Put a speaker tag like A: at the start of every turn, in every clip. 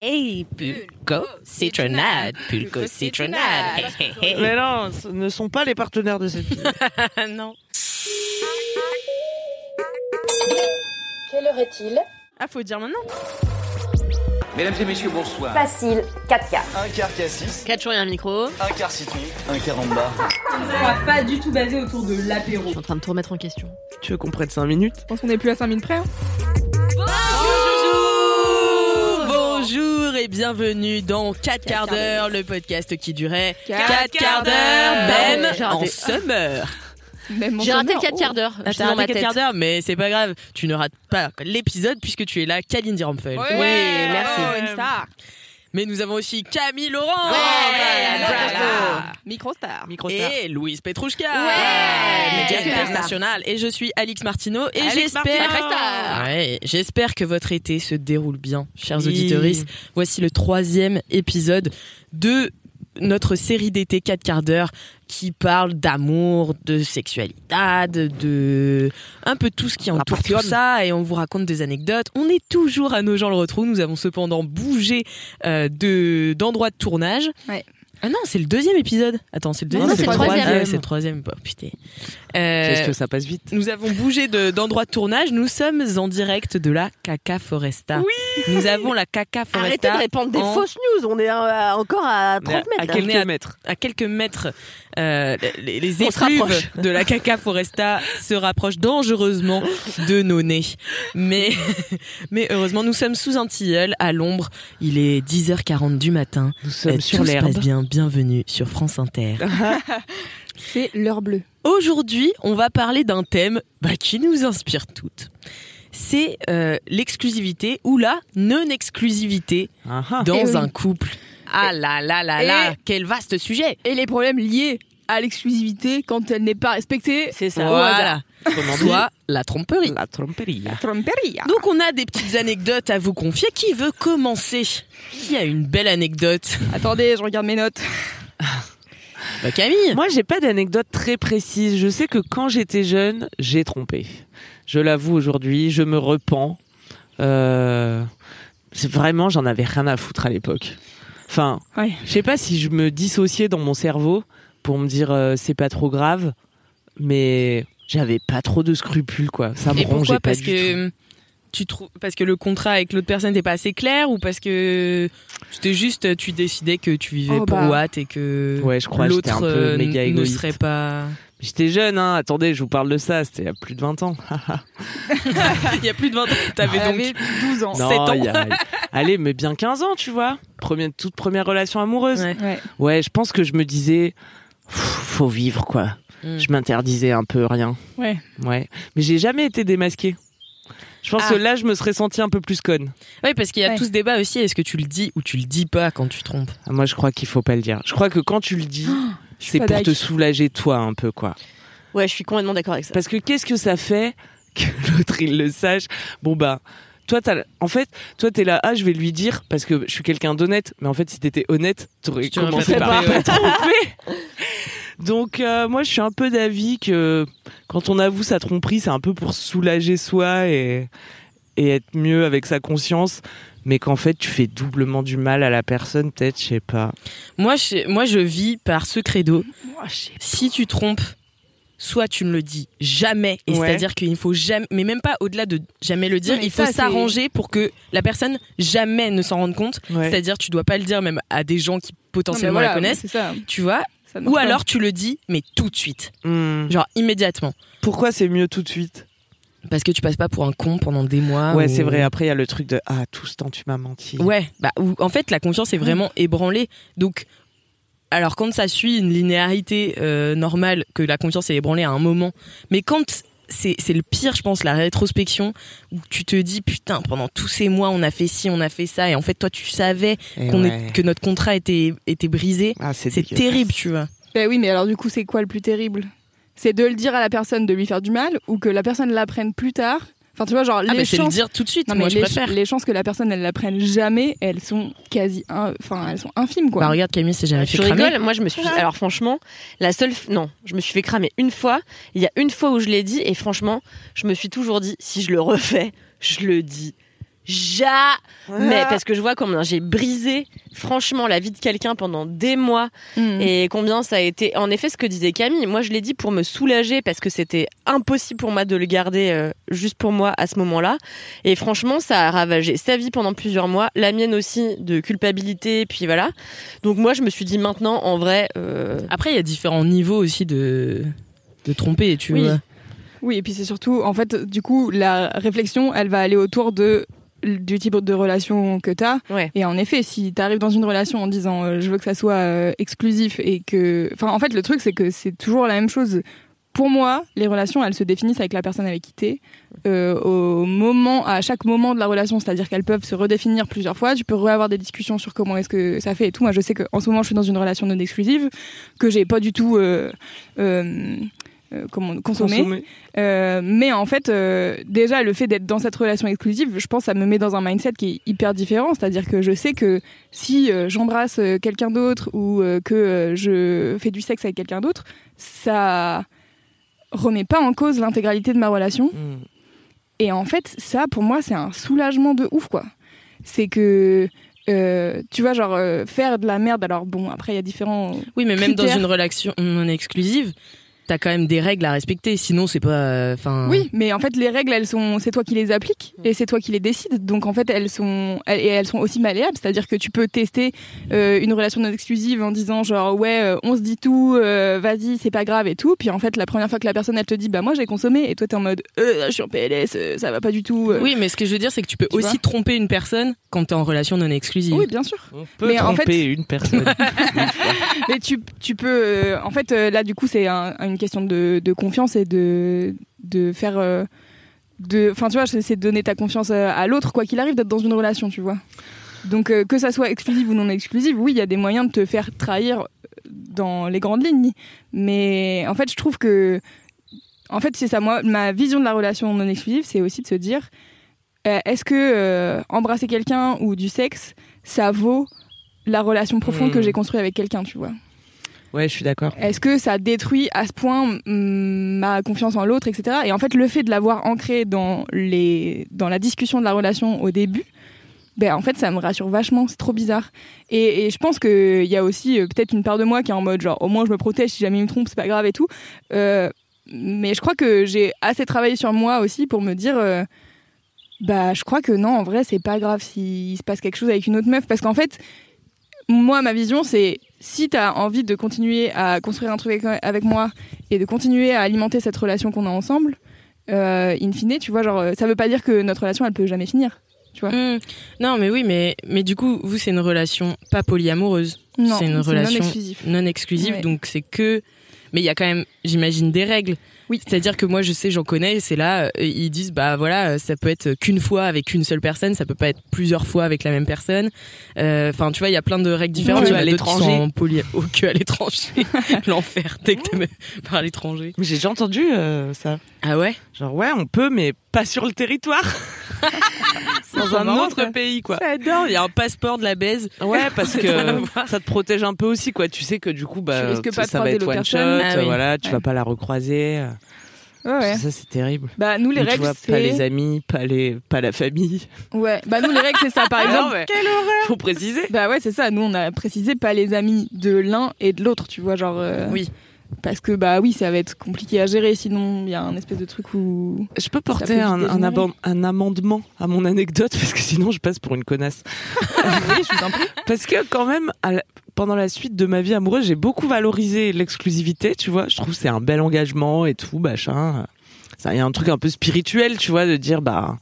A: Hey, Pulco Citronade, Pulco Citronade. Hey, hey, hey.
B: Mais non, ce ne sont pas les partenaires de cette vidéo.
A: non.
C: Quelle heure est-il?
A: Ah, faut dire maintenant.
D: Mesdames et messieurs, bonsoir.
C: Facile, 4K.
D: Un quart cassis,
A: 4 jours et un micro.
D: un quart citron, un quart en bas.
E: sera pas du tout basé autour de l'apéro.
A: Je suis en train de tout remettre en question.
B: tu veux qu'on prenne 5 minutes?
E: Je pense qu'on est plus à 5 minutes près. hein.
A: Et bienvenue dans 4 quarts d'heure, le podcast qui durait 4 quarts d'heure, même
F: J'ai
A: en summer.
E: Même
F: J'ai raté
E: summer.
F: 4 quarts d'heure.
A: Ah,
F: ma
A: raté 4
F: tête.
A: quarts d'heure, mais c'est pas grave. Tu ne rates pas l'épisode puisque tu es là, Kalindi Rampfel.
E: Ouais,
F: Oui, merci.
E: oh, une star.
A: Mais nous avons aussi Camille Laurent.
F: Ouais,
A: Voilà.
E: Microstar.
B: Microstar.
A: Et Louise Petrouchka.
F: Ouais.
A: Média international. Et je suis Alix Martineau. Et j'espère.
F: Martineau.
A: Ouais, j'espère que votre été se déroule bien, chers
B: Oui.
A: auditeurs. Voici le troisième épisode de notre série d'été 4 quarts d'heure qui parle d'amour, de sexualité, de un peu tout ce qui entoure tout ça et on vous raconte des anecdotes. On est toujours à nos gens le retrouve. Nous avons cependant bougé euh, de d'endroit de tournage.
E: Ouais.
A: Ah non, c'est le deuxième épisode. Attends, c'est le deuxième.
F: non, c'est le troisième.
A: Ah c'est le troisième. Oh, putain. Euh,
B: Qu'est-ce que ça passe vite
A: nous avons bougé de- d'endroit de, tournage. Nous sommes en direct de la Caca Foresta. Oui. Nous avons la Caca Foresta.
F: Arrêtez de répandre des fausses news. On est euh, encore à 30
B: À
F: mètres. là.
B: quelques
A: à-
B: mètres.
A: à quelques mètres, euh, les, les effluves de la Caca Foresta se rapprochent dangereusement de nos nez. Mais, mais heureusement, nous sommes sous un tilleul à l'ombre. Il est 10h40 du matin.
B: Nous sommes
A: Euh,
B: sur
A: tout se
B: l'herbe.
A: passe bien. Bienvenue sur France Inter.
E: C'est l'heure bleue.
A: Aujourd'hui, on va parler d'un thème bah, qui nous inspire toutes. C'est euh, l'exclusivité ou la non-exclusivité
B: Ah ah.
A: dans
E: Eh oui.
A: un couple. Ah là là là
E: Et-
A: là, quel vaste sujet
E: Et les problèmes liés à l'exclusivité quand elle n'est pas respectée.
F: C'est ça.
A: Voilà.
B: Comment
A: Soit la tromperie.
B: La tromperie.
E: Tromperia.
A: Donc on a des petites anecdotes à vous confier. Qui veut commencer? Qui a une belle anecdote?
E: Attendez, je regarde mes notes.
A: Bah Camille
B: Moi, j'ai pas d'anecdote très précise. Je sais que quand j'étais jeune, j'ai trompé. Je l'avoue aujourd'hui, je me repens. Euh, c'est vraiment, j'en avais rien à foutre à l'époque. Enfin,
E: Ouais.
B: je sais pas si je me dissociais dans mon cerveau pour me dire euh, c'est pas trop grave, mais j'avais pas trop de scrupules quoi. Ça me
A: Et pourquoi
B: rongeait pas
A: Parce
B: du
A: que tu trouves parce que le contrat avec l'autre personne n'était pas assez clair ou parce que c'était juste tu décidais que tu vivais
E: Oh,
A: pour
E: bah.
A: Watt et que
B: Ouais, je crois que j'étais
A: l'autre
B: un peu
A: euh,
B: méga
A: ne
B: égoïste.
A: serait pas.
B: J'étais jeune, hein. Attendez, je vous parle de ça. C'était il y a plus de 20 ans.
A: Il y a plus de 20 ans. T'avais donc
E: avait 12 ans.
A: Non. Sept ans.
B: il y a- Allez, mais bien 15 ans, tu vois. Première, toute première relation amoureuse.
A: Ouais.
E: Ouais.
B: Ouais, je pense que je me disais, faut vivre, quoi.
A: Mm.
B: Je m'interdisais un peu rien.
E: Ouais.
B: Ouais. Mais j'ai jamais été démasqué. Je pense
A: Ah.
B: que là, je me serais senti un peu plus conne.
A: Oui, parce qu'il y a
E: Ouais.
A: tout ce débat aussi. Est-ce que tu le dis ou tu le dis pas quand tu trompes?
B: Ah, Moi, je crois qu'il faut pas le dire. Je crois que quand tu le dis, c'est pour te soulager toi un peu, quoi.
F: Ouais, je suis complètement d'accord avec ça.
B: Parce que qu'est-ce que ça fait que l'autre il le sache? Bon bah, toi t'as, en fait, toi t'es là, ah je vais lui dire parce que je suis quelqu'un d'honnête. Mais en fait, si t'étais honnête, t'aurais
A: Tu aurais
B: commencé
A: pas
B: par pas tromper. Donc euh, moi, je suis un peu d'avis que quand on avoue sa tromperie, c'est un peu pour soulager soi et et être mieux avec sa conscience. Mais qu'en fait, tu fais doublement du mal à la personne, peut-être, je sais pas.
A: moi je, moi, je vis par ce credo.
E: Moi,
A: Si tu trompes, soit tu ne le dis jamais, et
B: Ouais.
A: c'est-à-dire qu'il ne faut jamais, mais même pas au-delà de jamais le dire,
E: Non,
A: il faut s'arranger pour que la personne jamais ne s'en rende compte.
B: Ouais.
A: C'est-à-dire, tu dois pas le dire même à des gens qui
E: Non,
A: potentiellement
E: voilà,
A: la connaissent,
E: ça.
A: tu vois. Ou
E: pas.
A: alors tu le dis, mais tout de suite,
B: Hmm.
A: genre immédiatement,
B: Pourquoi c'est mieux tout de suite?
A: Parce que tu passes pas pour un con pendant des mois.
B: Ouais,
A: ou-
B: c'est vrai. Après, il y a le truc de ah tout ce temps tu m'as menti.
A: Ouais, bah en fait la confiance est vraiment ébranlée. Donc alors quand ça suit une linéarité euh, normale que la confiance est ébranlée à un moment, mais quand c'est c'est le pire, je pense, la rétrospection où tu te dis putain pendant tous ces mois on a fait ci, on a fait ça et en fait toi tu savais
B: Et
A: qu'on
B: ouais.
A: est- que notre contrat était était brisé.
B: Ah, c'est
A: C'est terrible, tu vois.
E: Ben oui, mais alors du coup, c'est quoi le plus terrible? C'est de le dire à la personne de lui faire du mal ou que la personne l'apprenne plus tard Enfin, tu vois, genre,
A: Ah
E: les
A: bah le
E: chances.
A: dire tout de suite.
E: Non,
A: moi
E: mais
A: je
E: les,
A: préfère.
E: les chances que la personne elle l'apprenne jamais, elles sont quasi, in- enfin, elles sont infimes quoi.
A: Bah regarde Camille, c'est jamais
F: Tu
A: fait cramer.
F: rigoles Moi, je me suis. Alors, franchement, la seule. f- Non, je me suis fait cramer une fois. Il y a une fois où je l'ai dit, et franchement, je me suis toujours dit, si je le refais, je le dis. Jamais Parce que je vois combien j'ai brisé, franchement, la vie de quelqu'un pendant des mois
E: Mm.
F: et combien ça a été. En effet, ce que disait Camille, moi je l'ai dit pour me soulager parce que c'était impossible pour moi de le garder euh, juste pour moi à ce moment-là. Et franchement, ça a ravagé sa vie pendant plusieurs mois, la mienne aussi de culpabilité, puis voilà. Donc moi, je me suis dit maintenant, en vrai, euh,
A: Après il y a différents niveaux aussi de de tromper, tu
F: Oui.
A: vois.
E: Oui, et puis c'est surtout, en fait, du coup, la réflexion, elle va aller autour de du type de relation que t'as.
F: Ouais.
E: Et en effet, si t'arrives dans une relation en disant euh, je veux que ça soit euh, exclusif et que, enfin, en fait, le truc c'est que c'est toujours la même chose. Pour moi, les relations, elles se définissent avec la personne avec qui t'es. Euh, au moment, à chaque moment de la relation, c'est-à-dire qu'elles peuvent se redéfinir plusieurs fois. Tu peux avoir des discussions sur comment est-ce que ça fait et tout. Moi, je sais qu'en ce moment, je suis dans une relation non exclusive que j'ai pas du tout euh, comment.
B: Consommer.
E: Euh, mais en fait, euh, déjà, le fait d'être dans cette relation exclusive, je pense, ça me met dans un mindset qui est hyper différent. C'est-à-dire que je sais que si euh, j'embrasse quelqu'un d'autre ou que je fais du sexe avec quelqu'un d'autre, ça remet pas en cause l'intégralité de ma relation.
B: Mm.
E: Et en fait, ça, pour moi, c'est un soulagement de ouf, quoi. C'est que, euh, tu vois, genre, euh, faire de la merde, alors bon, après, il y a différents...
A: Oui, mais même dans une relation non exclusive, t'as quand même des règles à respecter. Sinon, c'est pas. euh, Enfin.
E: Oui, mais en fait, les règles, elles sont, c'est toi qui les appliques et c'est toi qui les décides. Donc en fait, elles sont, elles- et elles sont aussi malléables. C'est-à-dire que tu peux tester euh, une relation non exclusive en disant genre ouais, euh, on se dit tout, euh, vas-y, c'est pas grave et tout. Puis en fait, la première fois que la personne elle te dit bah moi j'ai consommé et toi t'es en mode euh, je suis en PLS, euh, ça va pas du tout. euh.
A: Oui, mais ce que je veux dire, c'est que tu peux
E: Tu
A: aussi tromper une personne quand t'es en relation non exclusive.
E: Oui, bien sûr.
B: On peut
E: Mais en
B: tromper
E: fait-
B: une personne.
E: Mais tu, tu peux. euh, en fait, euh, là, du coup, c'est un- une question de, de confiance et de, de faire. euh, de, enfin, tu vois, c'est de donner ta confiance à, à l'autre, quoi qu'il arrive, d'être dans une relation, tu vois. Donc, euh, que ça soit exclusive ou non exclusive, oui, il y a des moyens de te faire trahir dans les grandes lignes. Mais en fait, je trouve que. En fait, c'est ça, moi, ma vision de la relation non exclusive, c'est aussi de se dire euh, est-ce que euh, embrasser quelqu'un ou du sexe, ça vaut la relation profonde
B: Hmm.
E: que j'ai construite avec quelqu'un, tu vois
B: ouais, je suis d'accord.
E: est-ce que ça détruit à ce point mm, ma confiance en l'autre, etc. Et en fait, le fait de l'avoir ancré dans, les, dans la discussion de la relation au début, ben, en fait, ça me rassure vachement. C'est trop bizarre. Et, je pense qu'il y a aussi euh, peut-être une part de moi qui est en mode genre, au moins je me protège si jamais il me trompe, c'est pas grave et tout. Euh, mais je crois que j'ai assez travaillé sur moi aussi pour me dire. euh, bah, je crois que non, en vrai, c'est pas grave s'il se passe quelque chose avec une autre meuf. Parce qu'en fait, moi, ma vision, c'est si t'as envie de continuer à construire un truc avec, moi et de continuer à alimenter cette relation qu'on a ensemble, euh, in fine, tu vois, genre, euh, ça veut pas dire que notre relation, elle peut jamais finir. Tu vois
A: Hmm. Non, mais oui, mais mais du coup, vous, c'est une relation pas polyamoureuse,
E: Non,
A: c'est une relation
E: non exclusif.
A: non exclusive,
E: Ouais.
A: donc c'est que. Mais il y a quand même, j'imagine, des règles.
E: Oui.
A: C'est-à-dire que moi, je sais, j'en connais, c'est là, euh, ils disent, bah voilà, euh, ça peut être qu'une fois avec une seule personne, ça peut pas être plusieurs fois avec la même personne. Euh, Enfin, tu vois, il y a plein de règles différentes. Il y en
B: à l'étranger.
A: poly... oh, que à l'étranger. L'enfer, dès que t'es par l'étranger.
B: Mais j'ai déjà entendu euh, ça.
A: Ah ouais?
B: Genre, ouais, on peut, mais pas sur le territoire. Dans un autre pays, quoi.
A: J'adore, il y a un passeport de la baise.
B: Ouais, parce
A: C'est
B: que ça te protège un peu aussi, quoi. Tu sais que du coup, bah,
E: Tu pas
B: ça va être one shot.
A: Ah oui.
B: voilà, tu
E: Ouais.
B: vas pas la recroiser.
E: Ouais.
B: Ça, c'est terrible.
E: Bah, nous, les
B: Donc, tu
E: règles,
B: vois, pas les
E: c'est.
B: amis, pas les, pas la famille.
E: Ouais, bah, nous, les règles, c'est ça, par exemple.
B: mais Faut préciser.
E: Bah ouais, c'est ça. Nous, on a précisé pas les amis de l'un et de l'autre, tu vois, genre. euh,
A: Oui.
E: Parce que bah oui, ça va être compliqué à gérer. Sinon, il y a un espèce de truc où.
B: Je peux porter un, amendement à mon anecdote parce que sinon je passe pour une connasse.
E: oui, je vous en prie.
B: Parce que quand même, la- pendant la suite de ma vie amoureuse, j'ai beaucoup valorisé l'exclusivité, tu vois. Je trouve que c'est un bel engagement et tout, machin. Ça, il y a un truc un peu spirituel, tu vois, de dire, bah,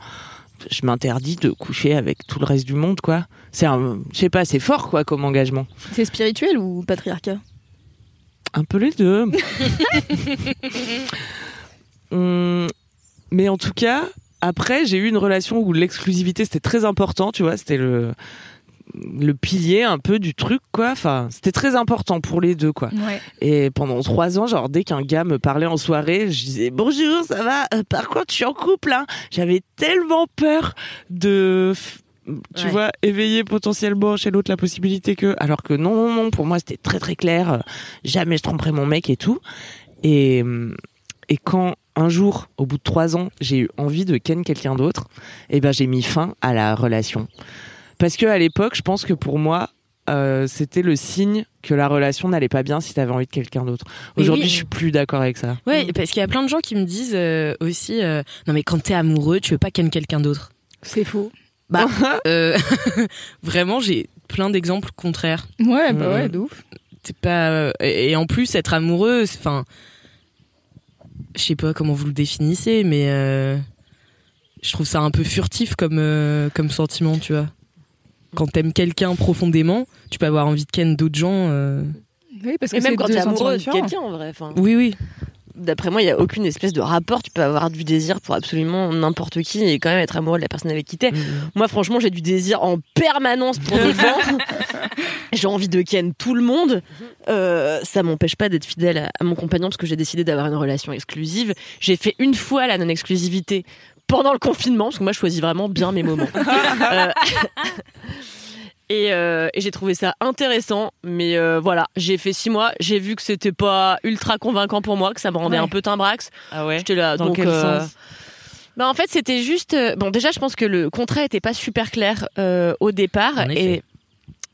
B: je m'interdis de coucher avec tout le reste du monde, quoi. C'est un, je sais pas, c'est fort, quoi, comme engagement.
F: c'est spirituel ou patriarcat?
B: Un peu les deux. Hum, mais en tout cas, après, j'ai eu une relation où l'exclusivité c'était très important, tu vois, c'était le le pilier un peu du truc quoi enfin c'était très important pour les deux quoi
E: Ouais.
B: et pendant trois ans genre dès qu'un gars me parlait en soirée je disais bonjour ça va? Euh, par contre je suis en couple hein j'avais tellement peur de tu
A: Ouais.
B: vois éveiller potentiellement chez l'autre la possibilité que alors que non non non pour moi c'était très très clair euh, jamais je tromperai mon mec et tout et hum, et quand un jour, au bout de trois ans, j'ai eu envie de ken quelqu'un d'autre, eh ben j'ai mis fin à la relation. Parce que à l'époque, je pense que pour moi, euh, c'était le signe que la relation n'allait pas bien si t'avais envie de quelqu'un d'autre. Aujourd'hui,
A: oui.
B: je suis plus d'accord avec ça.
A: Ouais, parce qu'il y a plein de gens qui me disent euh, aussi, euh, non mais quand t'es amoureux, tu veux pas ken quelqu'un d'autre.
E: C'est faux.
A: Bah, euh, vraiment, j'ai plein d'exemples contraires.
E: Ouais, bah ouais, de ouf.
A: C'est pas euh, et en plus être amoureux, c'est- enfin, je sais pas comment vous le définissez, mais euh, je trouve ça un peu furtif comme euh, comme sentiment, tu vois. Quand t'aimes quelqu'un profondément, tu peux avoir envie de ken d'autres gens. euh.
E: Oui, parce que
F: Et même quand t'es amoureux de quelqu'un, en vrai. Enfin,
A: Oui, oui.
F: D'après moi, il y a aucune espèce de rapport. Tu peux avoir du désir pour absolument n'importe qui et quand même être amoureux de la personne avec qui t'es. Moi, franchement, j'ai du désir en permanence pour des gens. j'ai envie de ken tout le monde. Euh, ça m'empêche pas d'être fidèle à, à mon compagnon parce que j'ai décidé d'avoir une relation exclusive. J'ai fait une fois la non-exclusivité pendant le confinement parce que moi, je choisis vraiment bien mes moments. Euh, Et, euh, et j'ai trouvé ça intéressant, mais euh, voilà, j'ai fait six mois, j'ai vu que c'était pas ultra convaincant pour moi, que ça me rendait
E: Ouais.
F: un peu timbrax.
B: Ah ouais
F: J'étais là,
B: Dans
F: donc
B: quel
F: euh,
B: sens?
F: bah en fait c'était juste euh, bon déjà je pense que le contrat était pas super clair euh, au départ
A: En effet.
F: et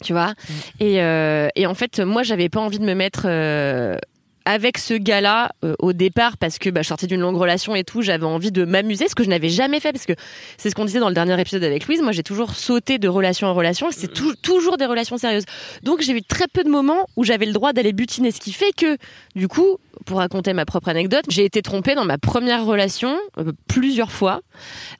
F: tu vois? Et euh, et en fait moi j'avais pas envie de me mettre euh, avec ce gars-là euh, au départ parce que bah, je sortais d'une longue relation et tout, j'avais envie de m'amuser, ce que je n'avais jamais fait parce que c'est ce qu'on disait dans le dernier épisode avec Louise. Moi, j'ai toujours sauté de relation en relation, c'est tou- toujours des relations sérieuses. Donc, j'ai eu très peu de moments où j'avais le droit d'aller butiner, ce qui fait que, du coup, pour raconter ma propre anecdote, j'ai été trompée dans ma première relation euh, plusieurs fois.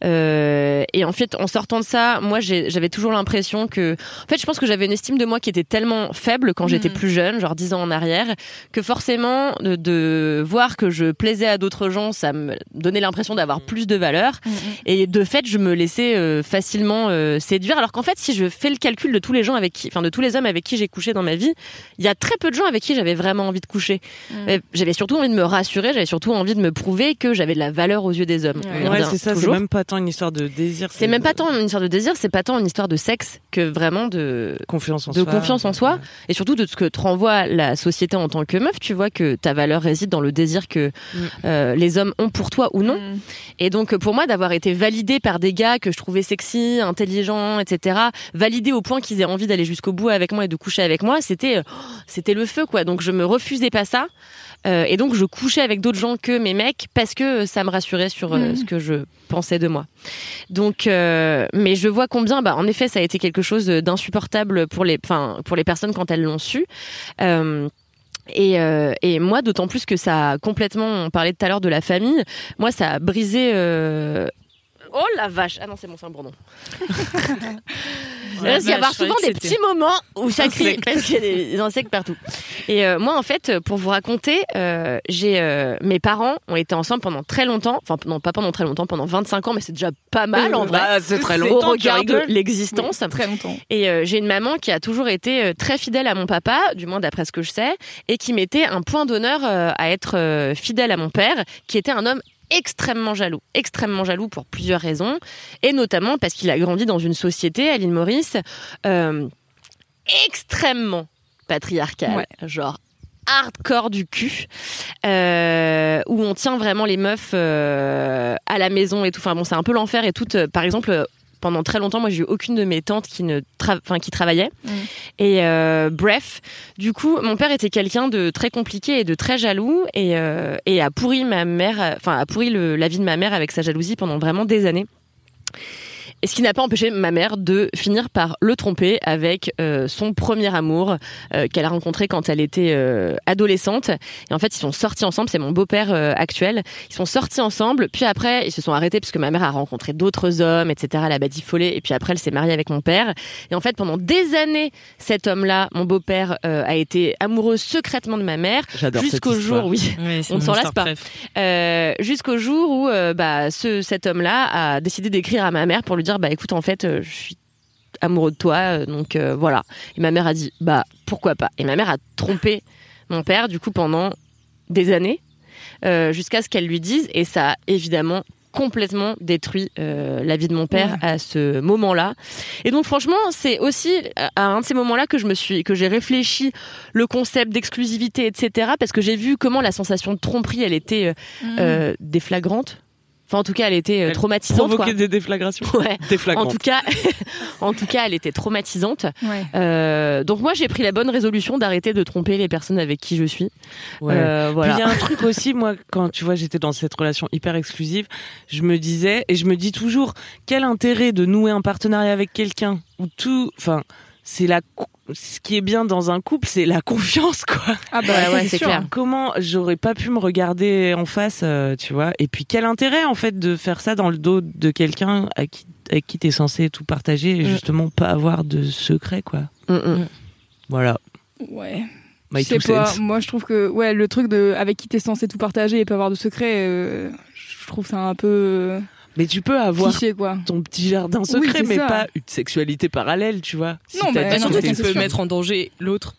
F: Euh, et en fait, en sortant de ça, moi, j'avais toujours l'impression que, en fait, je pense que j'avais une estime de moi qui était tellement faible quand j'étais
E: Mhm.
F: plus jeune, genre 10 ans en arrière, que forcément, de, de voir que je plaisais à d'autres gens, ça me donnait l'impression d'avoir plus de valeur. Et de fait, je me laissais euh, facilement euh, séduire. Alors qu'en fait, si je fais le calcul de tous les gens avec qui, enfin de tous les hommes avec qui j'ai couché dans ma vie, il y a très peu de gens avec qui j'avais vraiment envie de coucher. Euh, J'avais surtout envie de me rassurer, j'avais surtout envie de me prouver que j'avais de la valeur aux yeux des hommes.
B: Ouais, c'est ça, c'est même pas tant une histoire de désir.
F: C'est même pas tant une histoire de désir, c'est pas tant une histoire de sexe que vraiment de
B: confiance en
F: de
B: soi.
F: confiance en soi et surtout de ce que te renvoie la société en tant que meuf. Tu vois que ta valeur réside dans le désir que
A: Mm.
F: euh, les hommes ont pour toi ou non.
E: Mm.
F: Et donc pour moi d'avoir été validée par des gars que je trouvais sexy, intelligents, etc., validée au point qu'ils aient envie d'aller jusqu'au bout avec moi et de coucher avec moi, c'était euh, c'était le feu quoi. Donc je me refusais pas ça. Euh, et donc je couchais avec d'autres gens que mes mecs parce que ça me rassurait sur euh,
E: Mhm.
F: ce que je pensais de moi. Donc, euh, mais je vois combien, bah, en effet, ça a été quelque chose d'insupportable pour les, enfin, pour les personnes quand elles l'ont su. Euh, et, moi, d'autant plus que ça a complètement, on parlait tout à l'heure de la famille, moi, ça a brisé. euh, Oh la vache Ah non, c'est c'est un bourdon. Il d'y avoir souvent des petits moments où ça crie parce qu'il y a des, insectes partout. Et euh, moi, en fait, pour vous raconter, euh, j'ai euh, mes parents ont été ensemble pendant très longtemps. Enfin, non, pas pendant très longtemps, pendant 25 ans, mais c'est déjà pas mal en vrai.
B: Bah, c'est très
F: au regard de l'existence.
E: Très longtemps.
F: Et j'ai une maman qui a toujours été très fidèle à mon papa, du moins d'après ce que je sais, et qui mettait un point d'honneur à être fidèle à mon père, qui était un homme extrêmement jaloux, extrêmement jaloux pour plusieurs raisons, et notamment parce qu'il a grandi dans une société à l'île Maurice euh, extrêmement patriarcale,
E: Ouais.
F: genre hardcore du cul, euh, où on tient vraiment les meufs euh, à la maison et tout. Enfin bon, c'est un peu l'enfer et tout. par exemple, pendant très longtemps, moi, j'ai eu aucune de mes tantes qui ne, tra- enfin, qui travaillait.
E: Mm.
F: Et euh, bref, du coup, mon père était quelqu'un de très compliqué et de très jaloux et, euh, et a pourri ma mère, enfin a pourri le- la vie de ma mère avec sa jalousie pendant vraiment des années. Et ce qui n'a pas empêché ma mère de finir par le tromper avec euh, son premier amour euh, qu'elle a rencontré quand elle était euh, adolescente. Et en fait, ils sont sortis ensemble. C'est mon beau-père euh, actuel. Ils sont sortis ensemble. Puis après, ils se sont arrêtés parce que ma mère a rencontré d'autres hommes, etc. Elle a badifolé. Et puis après, elle s'est mariée avec mon père. Et en fait, pendant des années, cet homme-là, mon beau-père, euh, a été amoureux secrètement de ma mère. Jusqu'au jour, oui. On ne s'en lasse pas. Euh, jusqu'au jour où euh, bah, ce, cet homme-là a décidé d'écrire à ma mère pour lui dire bah écoute en fait euh, je suis amoureux de toi euh, donc euh, voilà et ma mère a dit bah pourquoi pas? Et ma mère a trompé mon père du coup pendant des années euh, jusqu'à ce qu'elle lui dise et ça a évidemment complètement détruit euh, la vie de mon père à ce moment-là. Et donc franchement, c'est aussi à un de ces moments-là que je me suis que j'ai réfléchi le concept d'exclusivité etc parce que j'ai vu comment la sensation de tromperie elle était euh, euh, déflagrante. Enfin en tout cas, elle était euh,
B: Elle
F: traumatisante.
B: Provoquer des déflagrations.
F: Ouais. En tout cas, en tout cas, elle était traumatisante.
E: Ouais.
F: Euh, donc moi, j'ai pris la bonne résolution d'arrêter de tromper les personnes avec qui je suis.
B: Ouais.
F: Euh,
B: Puis
F: voilà.
B: il y a un truc aussi, moi, quand tu vois, j'étais dans cette relation hyper exclusive, je me disais, et je me dis toujours, quel intérêt de nouer un partenariat avec quelqu'un où tout, enfin, c'est la, ce qui est bien dans un couple, c'est la confiance, quoi.
E: Ah bah
F: Ouais,
E: c'est
F: clair.
B: Comment j'aurais pas pu me regarder en face, euh, tu vois? Et puis quel intérêt en fait de faire ça dans le dos de quelqu'un à qui avec qui t'es censé tout partager et
F: Mm.
B: justement pas avoir de secret, quoi?
F: Mm, mm.
B: Voilà.
E: Ouais.
B: My
E: Je sais
B: two
E: pas. Moi, je trouve que ouais, le truc de avec qui t'es censé tout partager et pas avoir de secret, euh, je trouve ça un peu euh,
B: Mais tu peux avoir
E: cliché quoi.
B: ton petit jardin secret, mais
E: ça.
B: pas une sexualité parallèle, tu vois. Si
E: Non, mais
A: surtout tu peux mettre en danger l'autre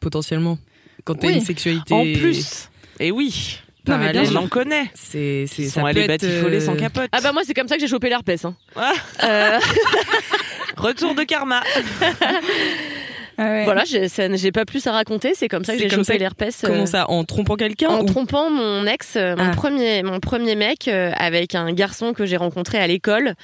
A: potentiellement quand t'as
E: Oui.
A: une sexualité
B: En plus. Et oui.
E: Non, mais bien
B: on en connaît.
A: c'est c'est
B: Ils sont allés batifoler
A: euh,
B: sans capote.
F: Ah bah moi, c'est comme ça que j'ai chopé l'herpès. Hein.
B: Ah.
F: Euh,
B: Retour de karma.
E: Ah ouais.
F: voilà, j'ai pas plus à raconter. C'est comme ça que j'ai chopé l'herpès. euh,
A: comment ça en trompant quelqu'un
F: En
A: ou-
F: trompant mon ex, euh, mon
A: Ah.
F: premier, mon premier mec, euh, avec un garçon que j'ai rencontré à l'école.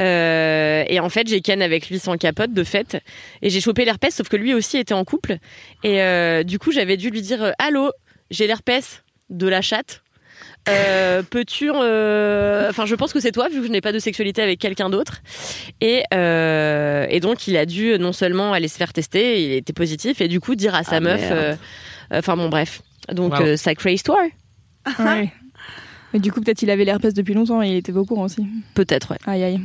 F: Euh, et en fait, j'ai ken avec lui sans capote de fait. Et j'ai chopé l'herpès, sauf que lui aussi était en couple. Et euh, du coup, j'avais dû lui dire Allô, j'ai l'herpès de la chatte. Euh, Peux-tu, euh, enfin, je pense que c'est toi, vu que je n'ai pas de sexualité avec quelqu'un d'autre. Et, euh, et donc, il a dû non seulement aller se faire tester, il était positif, et du coup dire à sa
B: Ah,
F: meuf, euh, enfin bon, bref. Donc,
A: Wow.
F: euh, sacrée histoire.
E: Ouais. Mais du coup, peut-être il avait l'herpès depuis longtemps et il était pas au courant aussi.
F: Peut-être, ouais.
E: Aïe aïe.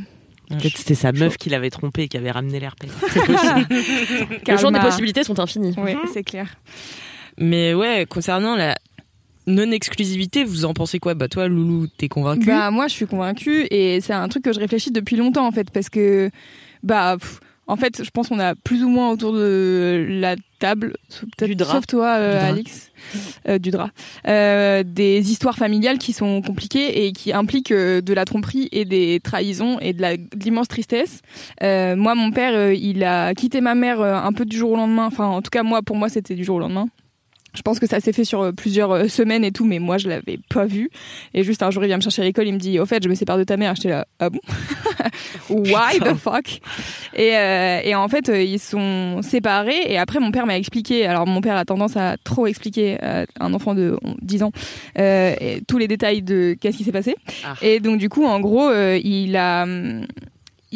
B: Peut-être c'était sa meuf qui l'avait trompé et qui avait ramené l'herpès.
F: Le champ des possibilités sont infinies.
E: Ouais, c'est clair.
A: mais ouais concernant la non exclusivité vous en pensez quoi? Bah toi Loulou t'es convaincu
E: Bah moi, je suis convaincue et c'est un truc que je réfléchis depuis longtemps en fait parce que bah pff, en fait, je pense qu'on a plus ou moins autour de la table,
F: Du drap.
E: sauf toi, euh,
A: Du drap.
E: Alix, euh, du drap, euh, des histoires familiales qui sont compliquées et qui impliquent euh, de la tromperie et des trahisons et de l'immense tristesse. Euh, moi, mon père, euh, il a quitté ma mère euh, un peu du jour au lendemain. Enfin, en tout cas, moi, pour moi, c'était du jour au lendemain. Je pense que ça s'est fait sur euh, plusieurs euh, semaines et tout, mais moi je l'avais pas vu. Et juste un jour, il vient me chercher à l'école, il me dit, au fait, je me sépare de ta mère. J'étais là, ah bon? Why the fuck? Et, euh, et en fait, ils sont séparés. Et après, mon père m'a expliqué. Alors, mon père a tendance à trop expliquer à un enfant de 10 ans euh, tous les détails de qu'est-ce qui s'est passé.
B: Ah.
E: Et donc, du coup, en gros, euh, il a.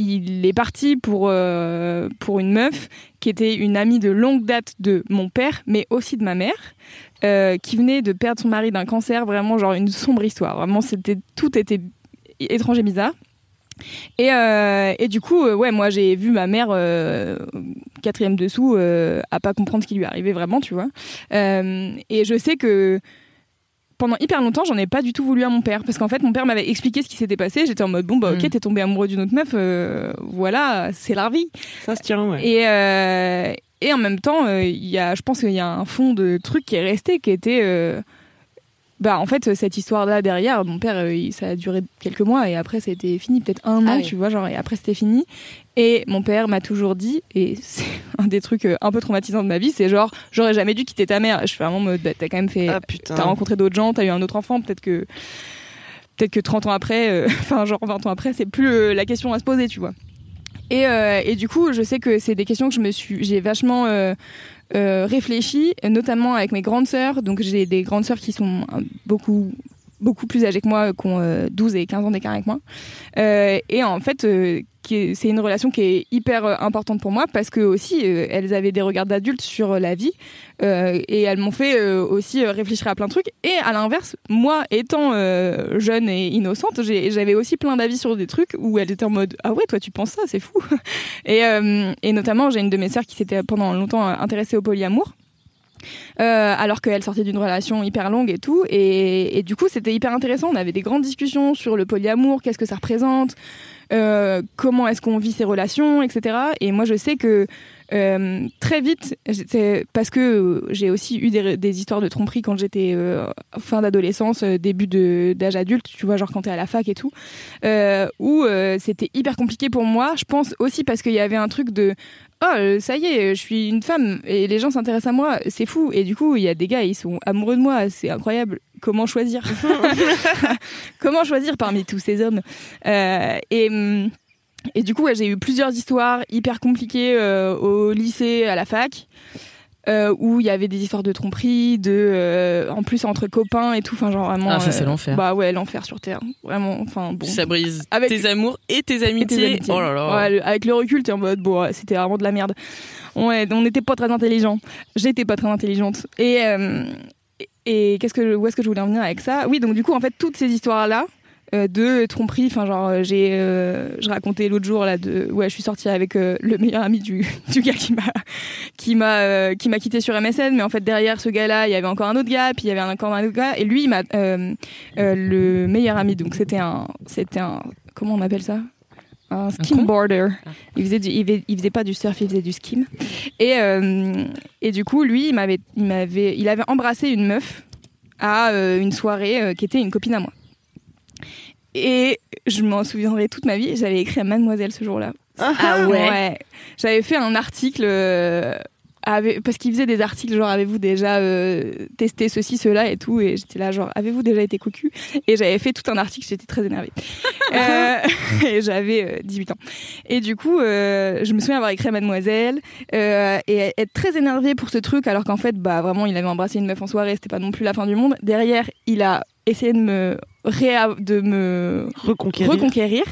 E: Il est parti pour, euh, pour une meuf qui était une amie de longue date de mon père, mais aussi de ma mère, euh, qui venait de perdre son mari d'un cancer, vraiment genre une sombre histoire. Vraiment, c'était tout était étrange et bizarre. Et, euh, et du coup, euh, ouais, moi j'ai vu ma mère quatrième dessous à pas comprendre ce qui lui arrivait vraiment, tu vois. Et je sais que pendant hyper longtemps, j'en ai pas du tout voulu à mon père parce qu'en fait, mon père m'avait expliqué ce qui s'était passé. J'étais en mode bon bah ok,
A: Mm.
E: t'es tombé amoureux d'une autre meuf, euh, voilà, c'est la vie.
B: Ça se tient, ouais.
E: Et, euh, et en même temps, euh, il y a, je pense qu'il y a un fond de truc qui est resté, qui était, bah en fait, cette histoire-là derrière, mon père, euh, ça a duré quelques mois et après c'était fini, peut-être un
F: Ah
E: an,
F: oui.
E: tu vois, genre et après c'était fini. Et mon père m'a toujours dit, et c'est un des trucs euh, un peu traumatisants de ma vie, c'est genre, j'aurais jamais dû quitter ta mère. Je fais vraiment, mode, bah, t'as quand même fait,
B: Ah putain.
E: t'as rencontré d'autres gens, t'as eu un autre enfant, peut-être que peut-être que 30 ans après, euh, enfin genre 20 ans après, c'est plus la question à se poser, tu vois. Et, et du coup, je sais que c'est des questions que je me suis, j'ai vachement euh, euh, réfléchi, notamment avec mes grandes sœurs. Donc j'ai des grandes sœurs qui sont beaucoup beaucoup plus âgés que moi, qui ont euh, 12 et 15 ans d'écart avec moi. Euh, et en fait, euh, c'est une relation qui est hyper euh, importante pour moi parce que aussi, euh, elles avaient des regards d'adultes sur la vie euh, et elles m'ont fait euh, aussi euh, réfléchir à plein de trucs. Et à l'inverse, moi, étant euh, jeune et innocente, j'avais aussi plein d'avis sur des trucs où elles étaient en mode Ah ouais, toi tu penses ça, c'est fou. et, euh, et notamment, j'ai une de mes sœurs qui s'était pendant longtemps euh, intéressée au polyamour. Euh, alors qu'elle sortait d'une relation hyper longue et tout. Et, du coup, c'était hyper intéressant. On avait des grandes discussions sur le polyamour, qu'est-ce que ça représente, euh, comment est-ce qu'on vit ces relations, etc. Et moi, je sais que euh, très vite, parce que euh, j'ai aussi eu des, des histoires de tromperie quand j'étais euh, fin d'adolescence, début d'âge adulte, tu vois, genre quand t'es à la fac et tout, euh, où c'était hyper compliqué pour moi. Je pense aussi parce qu'il y avait un truc de oh ça y est, je suis une femme et les gens s'intéressent à moi, c'est fou. Et du coup, il y a des gars, ils sont amoureux de moi, c'est incroyable. Comment choisir? Comment choisir parmi tous ces hommes? Euh, Et hum, et du coup, ouais, j'ai eu plusieurs histoires hyper compliquées euh, au lycée, à la fac. euh, où il y avait des histoires de tromperie, de, euh, en plus entre copains et tout, enfin genre vraiment.
A: Ah, ça, c'est l'enfer.
E: Bah ouais, l'enfer sur terre, vraiment. Enfin bon.
A: Ça brise
E: Avec-
A: tes amours et tes amitiés.
E: Et tes amitiés.
A: Oh là là.
E: Ouais, le- avec le recul, t'es en mode, bon, ouais, c'était vraiment de la merde. Ouais, on n'était pas très intelligents. J'étais pas très intelligente. Et, euh, et, qu'est-ce que, où est-ce que je voulais en venir avec ça? Oui, donc du coup, en fait, toutes ces histoires-là, euh, de tromperie, enfin, genre, euh, j'ai, euh, je racontais l'autre jour, là, de, ouais, je suis sortie avec euh, le meilleur ami du, du gars qui m'a, qui m'a, euh, qui m'a quitté sur MSN, mais en fait, derrière ce gars-là, il y avait encore un autre gars, puis il y avait encore un autre gars, et lui, il m'a, euh, euh, le meilleur ami, donc c'était un, c'était un, comment on appelle ça? Un skimboarder. Il faisait du, il faisait, il faisait pas du surf, il faisait du skim. Et euh, et du coup, lui, il m'avait, il m'avait, il avait embrassé une meuf à euh, une soirée euh, qui était une copine à moi. Et je m'en souviendrai toute ma vie. J'avais écrit à Mademoiselle ce jour-là.
F: Ah ouais.
E: J'avais fait un article. euh, avec- parce qu'il faisait des articles genre avez-vous déjà euh, testé ceci cela et tout et j'étais là genre avez-vous déjà été cocu? Et j'avais fait tout un article j'étais très énervée Euh, et j'avais euh, 18 ans et du coup euh, je me souviens avoir écrit à mademoiselle euh, et être très énervée pour ce truc alors qu'en fait bah vraiment il avait embrassé une meuf en soirée c'était pas non plus la fin du monde derrière il a essayé de me réa- de me
B: Reconquérir.
E: reconquérir.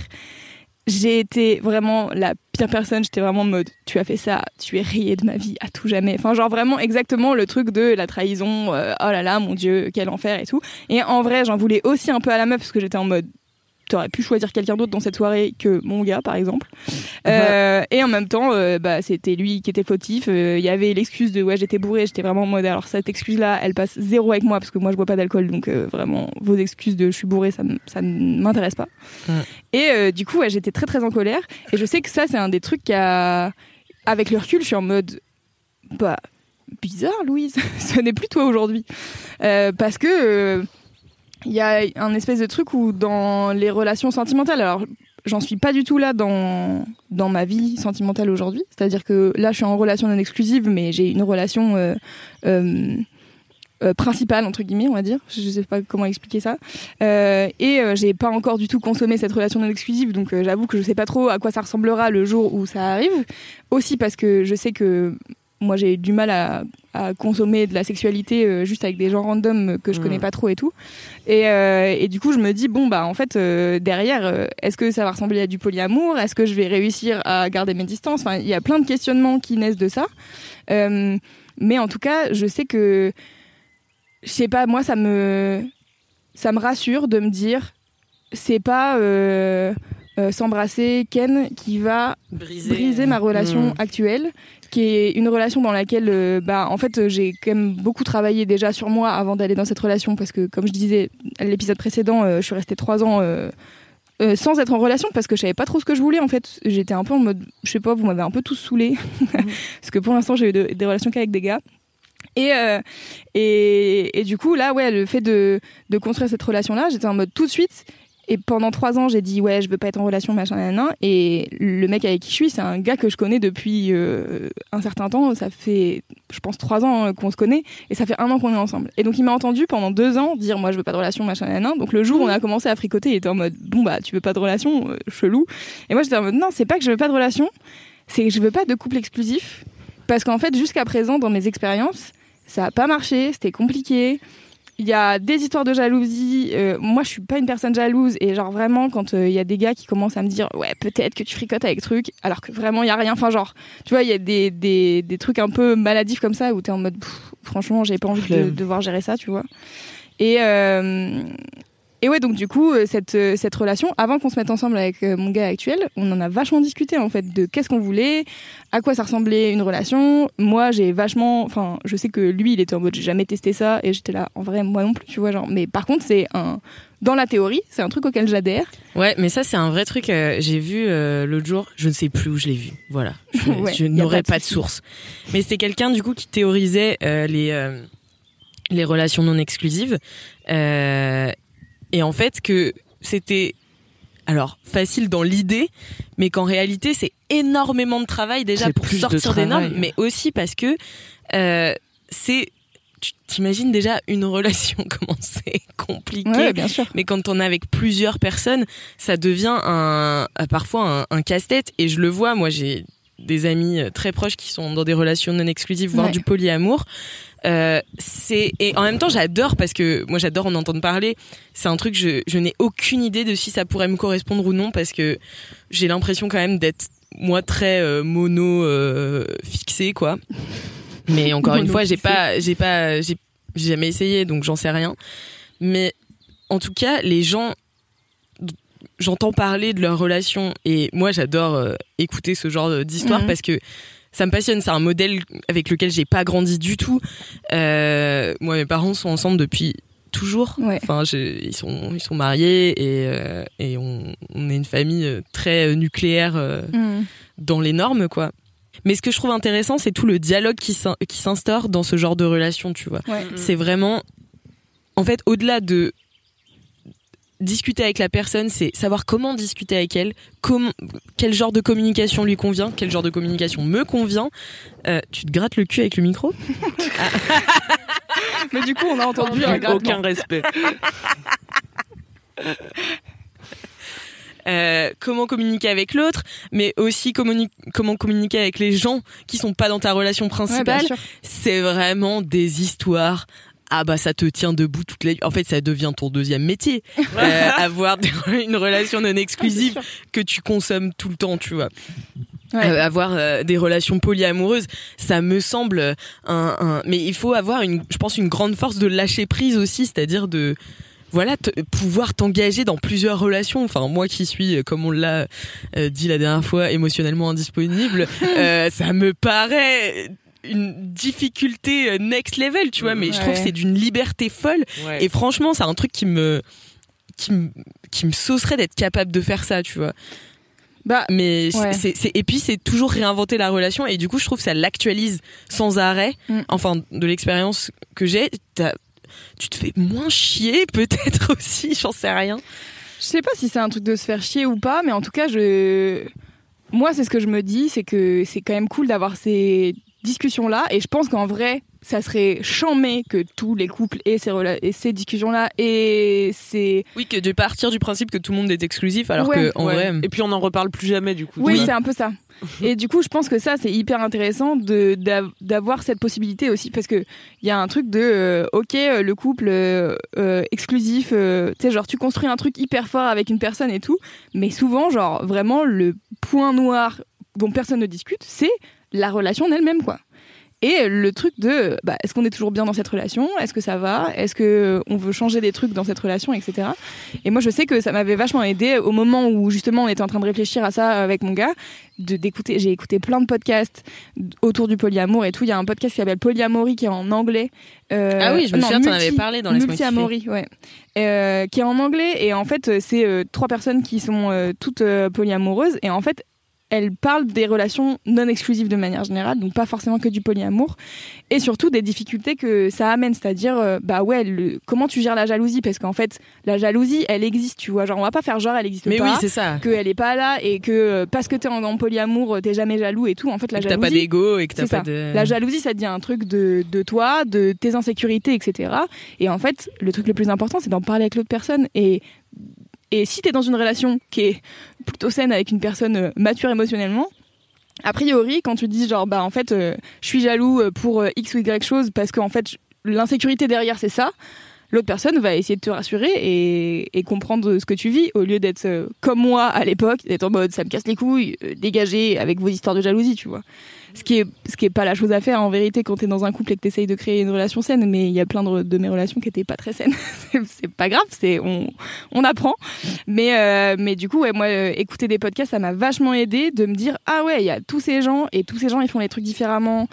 E: J'ai été vraiment la pire personne. J'étais vraiment en mode, tu as fait ça, tu es rayé de ma vie à tout jamais. Enfin, genre vraiment exactement le truc de la trahison. euh, oh là là, mon Dieu, quel enfer et tout. Et en vrai, j'en voulais aussi un peu à la meuf parce que j'étais en mode, t'aurais pu choisir quelqu'un d'autre dans cette soirée que mon gars, par exemple. Euh, et en même temps, euh, bah, c'était lui qui était fautif. Euh, Il y avait l'excuse de ouais, j'étais bourré. J'étais vraiment en mode, alors cette excuse-là, elle passe zéro avec moi parce que moi, je bois pas d'alcool. Donc euh, vraiment, vos excuses de je suis bourré, ça, ne m'intéresse pas. Et euh, du coup, ouais, j'étais très très en colère. Et je sais que ça, c'est un des trucs qui a. Avec le recul, je suis en mode. Bah, bizarre, Louise. Ce n'est plus toi aujourd'hui. Euh, parce que. Il y a un espèce de truc où dans les relations sentimentales, alors j'en suis pas du tout là dans, dans ma vie sentimentale aujourd'hui. C'est-à-dire que là, je suis en relation non exclusive, mais j'ai une relation euh, euh, euh, principale, entre guillemets, on va dire. Je sais pas comment expliquer ça. Et j'ai pas encore du tout consommé cette relation non exclusive, donc j'avoue que je sais pas trop à quoi ça ressemblera le jour où ça arrive. Aussi parce que je sais que moi j'ai du mal à, à consommer de la sexualité euh, juste avec des gens random que je connais pas trop et tout. Et, euh, et du coup je me dis bon bah en fait euh, derrière est-ce que ça va ressembler à du polyamour? Est-ce que je vais réussir à garder mes distances? Enfin il y a plein de questionnements qui naissent de ça. Mais en tout cas je sais que je sais pas moi ça me ça me rassure de me dire c'est pas euh, s'embrasser Ken qui va
A: Briser,
E: briser ma relation
B: Mm.
E: actuelle qui est une relation dans laquelle euh, bah en fait euh, j'ai quand même beaucoup travaillé déjà sur moi avant d'aller dans cette relation parce que comme je disais à l'épisode précédent euh, je suis restée trois ans euh, euh, sans être en relation parce que je savais pas trop ce que je voulais en fait j'étais un peu en mode je sais pas vous m'avez un peu tous saoulé parce que pour l'instant j'ai eu de- des relations qu'avec des gars et, euh, et, et du coup, là, ouais, le fait de, de construire cette relation-là, j'étais en mode tout de suite. Et pendant trois ans, j'ai dit, ouais, je veux pas être en relation, machin, nan, Et le mec avec qui je suis, c'est un gars que je connais depuis euh, un certain temps. Ça fait, je pense, trois ans euh, qu'on se connaît. Et ça fait un an qu'on est ensemble. Et donc, il m'a entendu pendant deux ans dire, moi, je veux pas de relation, machin, nan, Donc, le jour où on a commencé à fricoter, il était en mode, bon, bah, tu veux pas de relation, euh, chelou. Et moi, j'étais en mode, non, c'est pas que je veux pas de relation, c'est que je veux pas de couple exclusif. Parce qu'en fait, jusqu'à présent, dans mes expériences, ça a pas marché, c'était compliqué. Il y a des histoires de jalousie. Euh, moi, je suis pas une personne jalouse et genre vraiment quand euh, il y a des gars qui commencent à me dire ouais peut-être que tu fricotes avec truc, alors que vraiment il y a rien. Enfin genre, tu vois, il y a des, des, des trucs un peu maladifs comme ça où t'es en mode franchement j'ai pas envie de devoir gérer ça, tu vois. Et euh, et ouais, donc du coup, euh, cette, euh, cette relation, avant qu'on se mette ensemble avec euh, mon gars actuel, on en a vachement discuté en fait de qu'est-ce qu'on voulait, à quoi ça ressemblait une relation. Moi, j'ai vachement, enfin, je sais que lui, il était en mode j'ai jamais testé ça et j'étais là, en vrai, moi non plus, tu vois, genre. Mais par contre, c'est un, dans la théorie, c'est un truc auquel j'adhère.
A: Ouais, mais ça c'est un vrai truc. euh, j'ai vu euh, l'autre jour, je ne sais plus où je l'ai vu. Voilà, je,
E: Ouais,
A: je
E: y a
A: n'aurai
E: pas de
A: pas de
E: souci.
A: source. Mais c'était quelqu'un du coup qui théorisait euh, les les relations non exclusives euh, et en fait que c'était alors facile dans l'idée, mais qu'en réalité c'est énormément de travail déjà pour
B: de
A: sortir des normes, mais aussi parce que euh, c'est tu t'imagines déjà une relation comment c'est compliqué
E: Ouais, bien sûr.
A: mais quand on est avec plusieurs personnes, ça devient un, euh, parfois un, un casse-tête. Et je le vois, moi j'ai des amis euh, très proches qui sont dans des relations non exclusives, voire
E: Ouais.
A: du polyamour. Euh, c'est et en même temps j'adore parce que moi j'adore en entendre parler. C'est un truc je je n'ai aucune idée de si ça pourrait me correspondre ou non parce que j'ai l'impression quand même d'être moi très euh, mono euh, fixé quoi. Mais encore une fois j'ai pas j'ai pas j'ai j'ai jamais essayé donc j'en sais rien. Mais en tout cas, les gens, j'entends parler de leur relation et moi j'adore euh, écouter ce genre d'histoire
E: Mhm.
A: parce que ça me passionne. C'est un modèle avec lequel j'ai pas grandi du tout. Euh, moi, mes parents sont ensemble depuis toujours.
E: Ouais.
A: Enfin, ils sont ils sont mariés et euh, et on, on est une famille euh, très nucléaire euh,
E: Mm.
A: dans les normes quoi. Mais ce que je trouve intéressant, c'est tout le dialogue qui s'in- qui s'instaure dans ce genre de relation, tu vois
E: Ouais.
A: c'est vraiment en fait au-delà de discuter avec la personne c'est savoir comment discuter avec elle comment quel genre de communication lui convient quel genre de communication me convient Euh, tu te grattes le cul avec le micro?
E: Mais du coup, on a entendu un.
B: Aucun respect.
A: Euh, comment communiquer avec l'autre mais aussi communi- comment communiquer avec les gens qui sont pas dans ta relation principale c'est vraiment des histoires ah bah ça te tient debout toute la en fait ça devient ton deuxième métier Euh, avoir une relation non exclusive
E: Ah,
A: que tu consommes tout le temps tu vois.
E: Ouais.
A: Euh, avoir euh, des relations polyamoureuses ça me semble un, un- mais il faut avoir une je pense une grande force de lâcher prise aussi c'est-à-dire de voilà te- pouvoir t'engager dans plusieurs relations. Enfin moi qui suis euh, comme on l'a euh, dit la dernière fois émotionnellement indisponible euh, ça me paraît une difficulté euh, next level tu vois mais je trouve que c'est d'une liberté folle
B: Ouais.
A: et franchement c'est un truc qui me qui me qui me saucerait d'être capable de faire ça tu vois
E: Bah,
A: mais c'est-
E: Ouais.
A: c'est c'est- et puis c'est toujours réinventer la relation et du coup je trouve que ça l'actualise sans arrêt
E: Mm.
A: enfin de l'expérience que j'ai tu te fais moins chier peut-être aussi j'en sais rien
E: Je sais pas si c'est un truc de se faire chier ou pas, mais en tout cas, je. Moi, c'est ce que je me dis, c'est que c'est quand même cool d'avoir ces discussions-là. Et je pense qu'en vrai, ça serait chambé que tous les couples aient ces, aient ces discussions-là et ces.
A: oui que de partir du principe que tout le monde est exclusif alors
E: Ouais.
A: que en
B: Ouais.
A: vrai
B: Et puis on n'en reparle plus jamais du coup.
E: Oui, c'est un peu ça. Et du coup, je pense que ça, c'est hyper intéressant de d'av- d'avoir cette possibilité aussi, parce que il y a un truc de, euh, ok, euh, le couple euh, euh, exclusif, euh, tu sais, genre tu construis un truc hyper fort avec une personne et tout, mais souvent, genre vraiment le point noir dont personne ne discute, c'est la relation en elle-même, quoi. Et le truc de, bah, est-ce qu'on est toujours bien dans cette relation? Est-ce que ça va? Est-ce que on veut changer des trucs dans cette relation, etc. Et moi, je sais que ça m'avait vachement aidé au moment où justement on était en train de réfléchir à ça avec mon gars, de d'écouter. J'ai écouté plein de podcasts autour du polyamour et tout. Il y a un podcast qui s'appelle Polyamory qui est en anglais. Euh,
A: ah oui je me souviens t'en avais parlé dans les
E: Multi-amory, ouais. Euh, qui est en anglais et en fait c'est euh, trois personnes qui sont toutes polyamoureuses et en fait elles parlent des relations non exclusives de manière générale, donc pas forcément que du polyamour, et surtout des difficultés que ça amène, c'est-à-dire euh, bah ouais, le- comment tu gères la jalousie, parce qu'en fait la jalousie elle existe, tu vois, genre on va pas faire genre elle existe
A: mais oui
E: pas,
A: c'est ça
E: qu'elle est pas là et que euh, parce que t'es en, en polyamour t'es jamais jaloux et tout, en fait la
A: Et que t'as pas
E: jalousie
A: d'ego et que t'as pas de
E: la jalousie, ça devient un truc de, de toi, de tes insécurités, etc. Et en fait, le truc le plus important, c'est d'en parler avec l'autre personne. Et, et si t'es dans une relation qui est plutôt saine avec une personne euh, mature émotionnellement, a priori, quand tu dis genre, bah en fait, euh, je suis jaloux euh, pour X ou Y chose parce qu'en fait, l'insécurité derrière, c'est ça. l'autre personne va essayer de te rassurer et, comprendre ce que tu vis au lieu d'être comme moi à l'époque, d'être en mode ça me casse les couilles, dégagez avec vos histoires de jalousie, tu vois. Ce qui est ce qui est pas la chose à faire en vérité quand t'es dans un couple et que t'essayes de créer une relation saine, mais il y a plein de, mes relations qui étaient pas très saines. C'est- pas grave, c'est on on apprend. Mais euh, mais du coup ouais moi euh, écouter des podcasts ça m'a vachement aidé de me dire ah ouais il y a tous ces gens et tous ces gens ils font les trucs différemment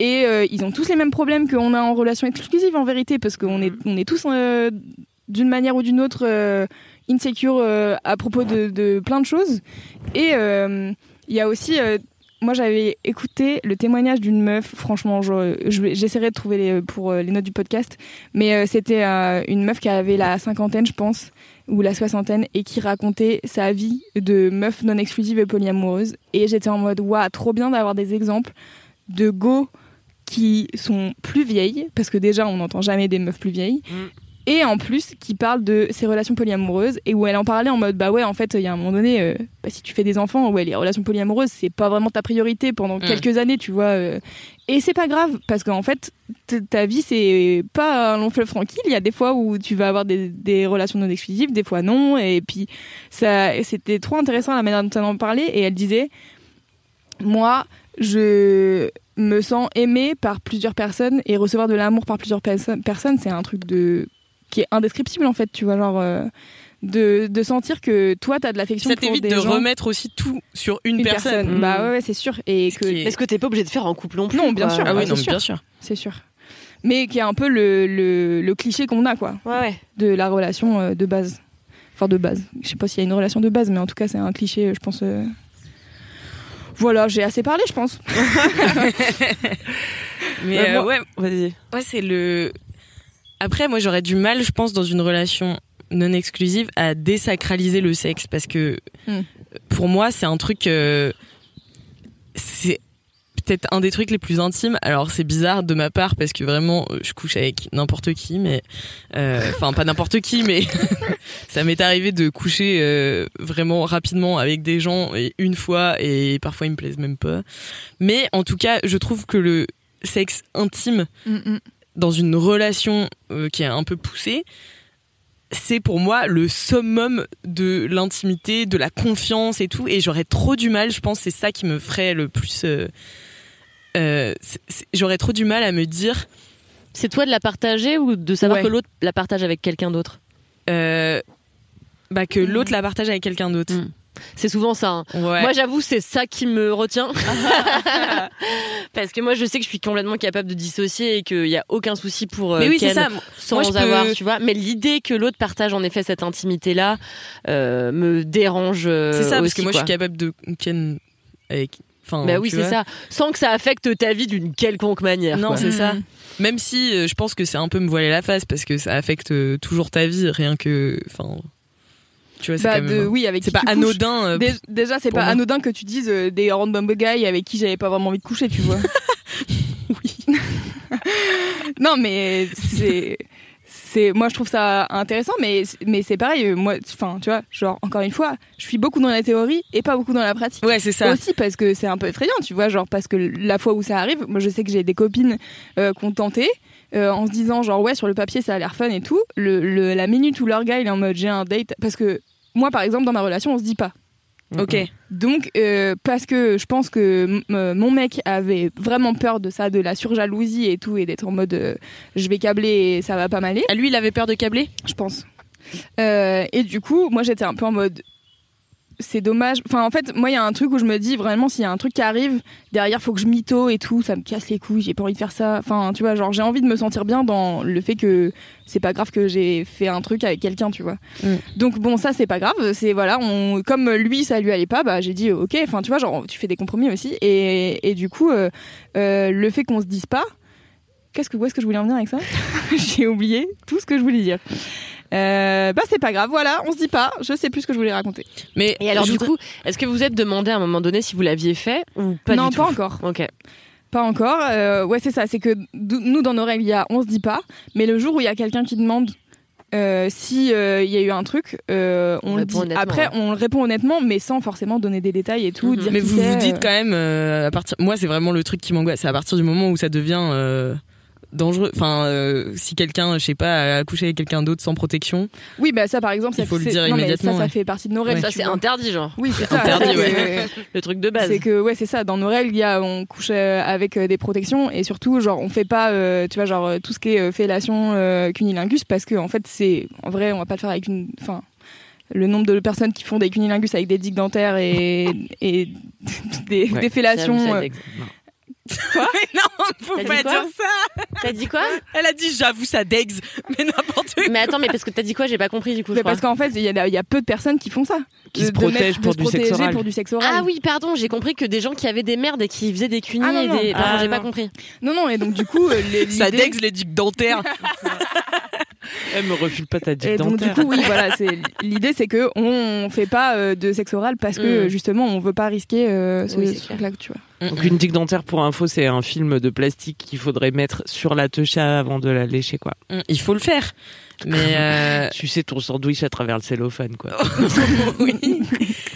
E: et euh, ils ont tous les mêmes problèmes qu'on a en relation exclusive en vérité parce qu'on est on est tous d'une manière ou d'une autre insecure à propos de, plein de choses et il y a aussi moi j'avais écouté le témoignage d'une meuf. Franchement j'essaierai de trouver les, pour euh, les notes du podcast. Mais euh, c'était euh, une meuf qui avait la cinquantaine je pense ou la soixantaine et qui racontait sa vie de meuf non exclusive et polyamoureuse. Et j'étais en mode waouh trop bien d'avoir des exemples de go qui sont plus vieilles parce que déjà on n'entend jamais des meufs plus vieilles.
B: Mm.
E: Et en plus qui parlent de ses relations polyamoureuses et où elle en parlait en mode bah ouais en fait il y a un moment donné euh, bah, si tu fais des enfants ouais les relations polyamoureuses c'est pas vraiment ta priorité pendant
A: Mm.
E: quelques années tu vois euh. et c'est pas grave parce qu'en fait ta vie c'est pas un long fleuve tranquille il y a des fois où tu vas avoir des, des relations non exclusives des fois non et puis ça c'était trop intéressant la manière dont elle en parlait et elle disait moi je me sens aimée par plusieurs personnes et recevoir de l'amour par plusieurs perso- personnes c'est un truc de qui est indescriptible en fait tu vois genre euh, de, de sentir que toi t'as de l'affection
A: Ça t'évite de
E: gens,
A: remettre aussi tout sur une,
E: une
A: personne.
E: personne, bah ouais, c'est sûr et que
A: est-
F: Est-ce que t'es pas obligé de faire en couple non plus
E: Non, bien
F: quoi.
E: sûr.
A: Ah oui, non, mais
E: sûr.
A: bien sûr.
E: c'est sûr mais qui est un peu le, le, le cliché qu'on a quoi
F: Ouais, ouais.
E: de la relation euh, de base enfin de base je sais pas s'il y a une relation de base mais en tout cas c'est un cliché je pense euh. voilà j'ai assez parlé je pense
A: Mais
B: Ouais,
A: euh,
B: moi-
A: ouais,
B: Vas-y.
A: Ouais, c'est le. Après, moi, j'aurais du mal, je pense, dans une relation non exclusive, à désacraliser le sexe parce que
E: Hmm.
A: pour moi, c'est un truc. euh, c'est peut-être un des trucs les plus intimes. Alors, c'est bizarre de ma part parce que vraiment, euh, je couche avec n'importe qui, mais euh, enfin pas n'importe qui, mais ça m'est arrivé de coucher euh, vraiment rapidement avec des gens et une fois et parfois ils me plaisent même pas. Mais en tout cas, je trouve que le sexe intime dans une relation euh, qui est un peu poussée, c'est pour moi le summum de l'intimité, de la confiance et tout. Et j'aurais trop du mal, je pense, c'est ça qui me ferait le plus. euh, euh, j'aurais trop du mal à me dire.
F: C'est toi de la partager ou de savoir
A: Ouais.
F: que l'autre la partage avec quelqu'un d'autre?
A: Euh, bah que l'autre la partage avec quelqu'un d'autre.
F: Mm. C'est souvent ça. hein.
A: Ouais.
F: Moi, j'avoue, c'est ça qui me retient. Parce que moi, je sais que je suis complètement capable de dissocier et qu'il n'y a aucun souci pour euh,
A: mais oui, c'est
F: Ken
A: ça.
F: sans
A: Moi, je peux-
F: avoir, tu vois. Mais l'idée que l'autre partage en effet cette intimité-là euh, me dérange. euh,
A: C'est ça, parce
F: aussi,
A: que moi, je suis capable de ken avec. Enfin,
F: Bah oui, c'est ça. Sans que ça affecte ta vie d'une quelconque manière.
A: Non, c'est ça.
E: Mhm.
A: Même si euh, je pense que c'est un peu me voiler la face parce que ça affecte euh, toujours ta vie, rien que. Enfin. Tu vois, c'est
E: Bah,
A: quand même.
E: de, oui avec
A: C'est pas anodin. euh,
E: Dé- Déjà, c'est pas
A: moi.
E: anodin que tu dises euh, des random guys avec qui j'avais pas vraiment envie de coucher, tu vois.
A: oui.
E: non, mais c'est. C'est, moi, je trouve ça intéressant, mais, mais c'est pareil. euh, Moi, enfin, tu vois, genre, encore une fois, je suis beaucoup dans la théorie et pas beaucoup dans la pratique.
A: Ouais, c'est ça.
E: Aussi parce que c'est un peu effrayant, tu vois, genre, parce que la fois où ça arrive, moi, je sais que j'ai des copines euh, qui ont tenté. euh, en se disant genre ouais sur le papier ça a l'air fun et tout le, le- la minute où leur gars il est en mode j'ai un date parce que moi par exemple dans ma relation on se dit pas
A: Ok.
E: donc, euh, parce que je pense que euh, mon mec avait vraiment peur de ça, de la surjalousie et tout, et d'être en mode euh, je vais câbler et ça va pas m'aller,
A: Ah, lui, il avait peur de câbler?
E: Je pense. Euh, et du coup, moi j'étais un peu en mode c'est dommage. Enfin, en fait, moi il y a un truc où je me dis vraiment s'il y a un truc qui arrive, derrière faut que je mytho et tout, ça me casse les couilles, j'ai pas envie de faire ça. Enfin, tu vois, genre j'ai envie de me sentir bien dans le fait que c'est pas grave que j'ai fait un truc avec quelqu'un, tu vois.
A: Mm.
E: Donc bon, ça c'est pas grave, c'est voilà, on comme lui ça lui allait pas, bah j'ai dit OK, enfin tu vois, genre tu fais des compromis aussi et, et du coup euh, euh, le fait qu'on se dise pas Qu'est-ce que où est-ce que je voulais en venir avec ça? J'ai oublié tout ce que je voulais dire. Euh, bah c'est pas grave, voilà, on se dit pas, je sais plus ce que je voulais raconter.
A: Mais
F: Et alors, du coup, est-ce que vous êtes demandé à un moment donné si vous l'aviez fait ou pas
E: non,
F: du
E: pas
F: tout
E: encore.
F: Ok.
E: Pas encore. Euh, ouais, c'est ça. C'est que nous, dans nos règles, il y a on se dit pas. Mais le jour où il y a quelqu'un qui demande euh, si euh, il y a eu un truc, euh, on,
F: On
E: le dit. Après,
F: ouais.
E: on le répond honnêtement, mais sans forcément donner des détails et tout.
F: Mhm.
E: dire
A: mais vous vous dites quand même, euh, à partir. Moi, c'est vraiment le truc qui m'angoisse. C'est à partir du moment où ça devient. Dangereux. Enfin, euh, si quelqu'un, je sais pas, a couché avec quelqu'un d'autre sans protection,
E: Oui, bah ça par exemple,
A: Il faut le dire
E: non,
A: immédiatement,
E: Ça, ça
A: ouais.
E: fait partie de nos règles.
F: Ça, c'est interdit, genre.
E: Oui, c'est ça.
A: Interdit,
E: c'est
A: ouais.
F: Le truc de base.
E: C'est que ouais c'est ça dans nos règles il y a on couche euh, avec euh, des protections et surtout genre on fait pas euh, tu vois genre tout ce qui est euh, fellation euh, cunilingus parce que en fait c'est en vrai on va pas le faire avec une enfin le nombre de personnes qui font des cunilingus avec des digues dentaires et, et des,
B: Ouais.
E: des fellations euh,
F: dex.
A: mais non, faut pas
F: quoi?
A: dire ça.
F: T'as dit quoi
A: Elle a dit j'avoue ça dex, mais n'importe quoi.
F: Mais attends, mais parce que t'as dit quoi J'ai pas compris du coup. je
E: mais
F: crois.
E: parce qu'en fait il y, a- il y a peu de personnes qui font ça
B: Qui
E: De-
B: se protègent pour
E: se
B: du sexe oral.
E: pour du sexe oral
F: Ah oui, pardon, j'ai compris que des gens qui avaient des merdes et qui faisaient des cunis
E: Ah non,
F: et
E: non.
F: des. Pardon,
B: Ah
F: j'ai pas compris.
E: non non et donc du coup euh, les-
A: Ça les digues dentaires.
B: Elle me refile pas ta digue
E: Et donc du
B: dentaire.
E: coup oui voilà c'est l'idée c'est que on fait pas euh, de sexe oral parce que
F: Mm.
E: justement on veut pas risquer euh, ce,
F: Oui, c'est
E: ce
F: clair.
E: truc-là tu vois.
B: Donc une digue dentaire pour info, c'est un film de plastique qu'il faudrait mettre sur la techa avant de la lécher quoi.
A: Mm, Il faut le faire. Mais euh,
B: Tu sais ton sandwich à travers le cellophane quoi.
A: oui.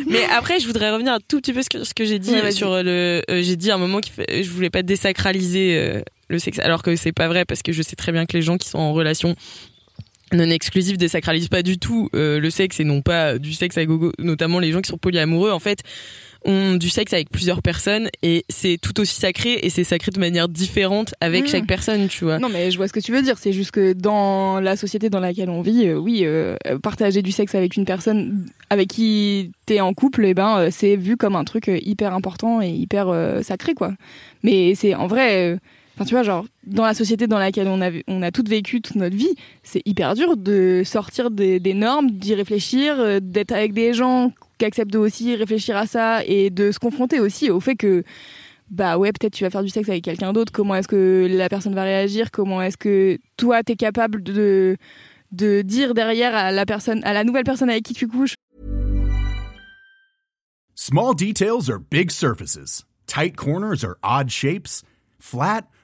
A: Mais après, je voudrais revenir un tout petit peu sur ce que j'ai dit
E: Ouais,
A: sur le. euh, j'ai dit à un moment fait, je voulais pas désacraliser euh, le sexe, alors que c'est pas vrai parce que je sais très bien que les gens qui sont en relation non exclusive désacralisent pas du tout euh, le sexe et non pas du sexe à gogo. Notamment les gens qui sont polyamoureux, en fait, ont du sexe avec plusieurs personnes et c'est tout aussi sacré et c'est sacré de manière différente avec
E: Mmh.
A: chaque personne, tu vois.
E: Non, mais je vois ce que tu veux dire. C'est juste que dans la société dans laquelle on vit, euh, oui, euh, partager du sexe avec une personne avec qui t'es en couple, eh ben, c'est vu comme un truc hyper important et hyper sacré, quoi. Mais c'est en vrai. Enfin, tu vois, genre, dans la société dans laquelle on a, on a toutes vécu toute notre vie, c'est hyper dur de sortir des, normes, d'y réfléchir, euh, d'être avec des gens qui acceptent aussi réfléchir à ça et de se confronter aussi au fait que bah ouais, peut-être tu vas faire du sexe avec quelqu'un d'autre, comment est-ce que la personne va réagir, comment est-ce que toi t'es capable de de dire derrière à la personne à la nouvelle personne avec qui tu couches
G: Small details are big surfaces. Tight corners are odd shapes. Flat,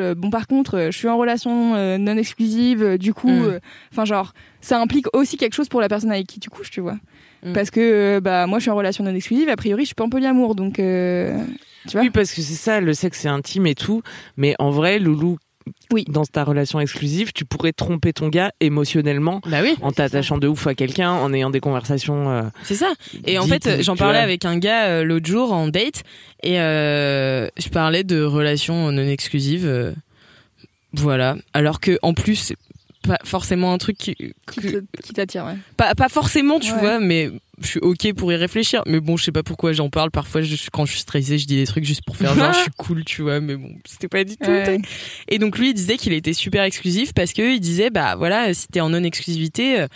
E: Euh, bon par contre euh, je suis en relation euh, non exclusive du coup
A: Mm.
E: euh, enfin genre ça implique aussi quelque chose pour la personne avec qui tu couches tu vois
A: Mm.
E: parce que euh, bah moi je suis en relation non exclusive a priori je suis pas en polyamour donc tu vois
B: Oui, parce que c'est ça, le sexe c'est intime et tout. Mais en vrai, Loulou,
E: Oui.
B: dans ta relation exclusive, tu pourrais tromper ton gars émotionnellement
A: Bah oui.
B: en t'attachant de ouf à quelqu'un, en ayant des conversations. euh,
A: C'est ça. Et en fait, j'en parlais
B: vois.
A: avec un gars euh, l'autre jour en date et euh, je parlais de relations non exclusives. voilà. Alors que en plus, pas forcément un truc qui, que-
E: t'attire ouais.
A: pas, pas forcément, tu
E: Ouais.
A: vois, mais je suis ok pour y réfléchir. Mais bon, je sais pas pourquoi j'en parle. Parfois, je, quand je suis stressée, je dis des trucs juste pour faire genre je suis cool, tu vois. Mais bon, c'était pas du tout.
E: Ouais.
A: Et donc lui, il disait qu'il était super exclusif parce que il disait bah voilà, si t'es en non exclusivité, euh,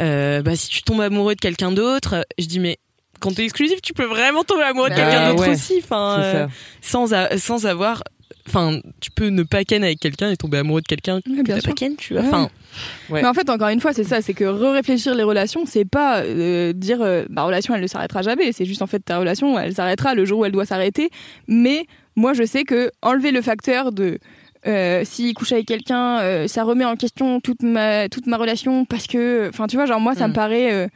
A: euh, bah si tu tombes amoureux de quelqu'un d'autre, je dis mais quand t'es exclusif, tu peux vraiment tomber amoureux de
E: Bah
A: quelqu'un d'autre
B: ouais.
A: aussi, enfin euh, sans a- sans avoir Enfin, tu peux ne pas ken avec quelqu'un et tomber amoureux de quelqu'un
E: Ouais,
A: que pas ken, tu vois. Enfin,
B: Ouais.
E: Mais en fait, encore une fois, c'est ça, c'est que réfléchir les relations, c'est pas euh, dire euh, ma relation elle ne s'arrêtera jamais. C'est juste en fait ta relation, elle s'arrêtera le jour où elle doit s'arrêter. Mais moi, je sais que enlever le facteur de euh, s'il couche avec quelqu'un, euh, ça remet en question toute ma toute ma relation parce que, enfin, tu vois, genre moi, ça
A: Mm.
E: me paraît euh,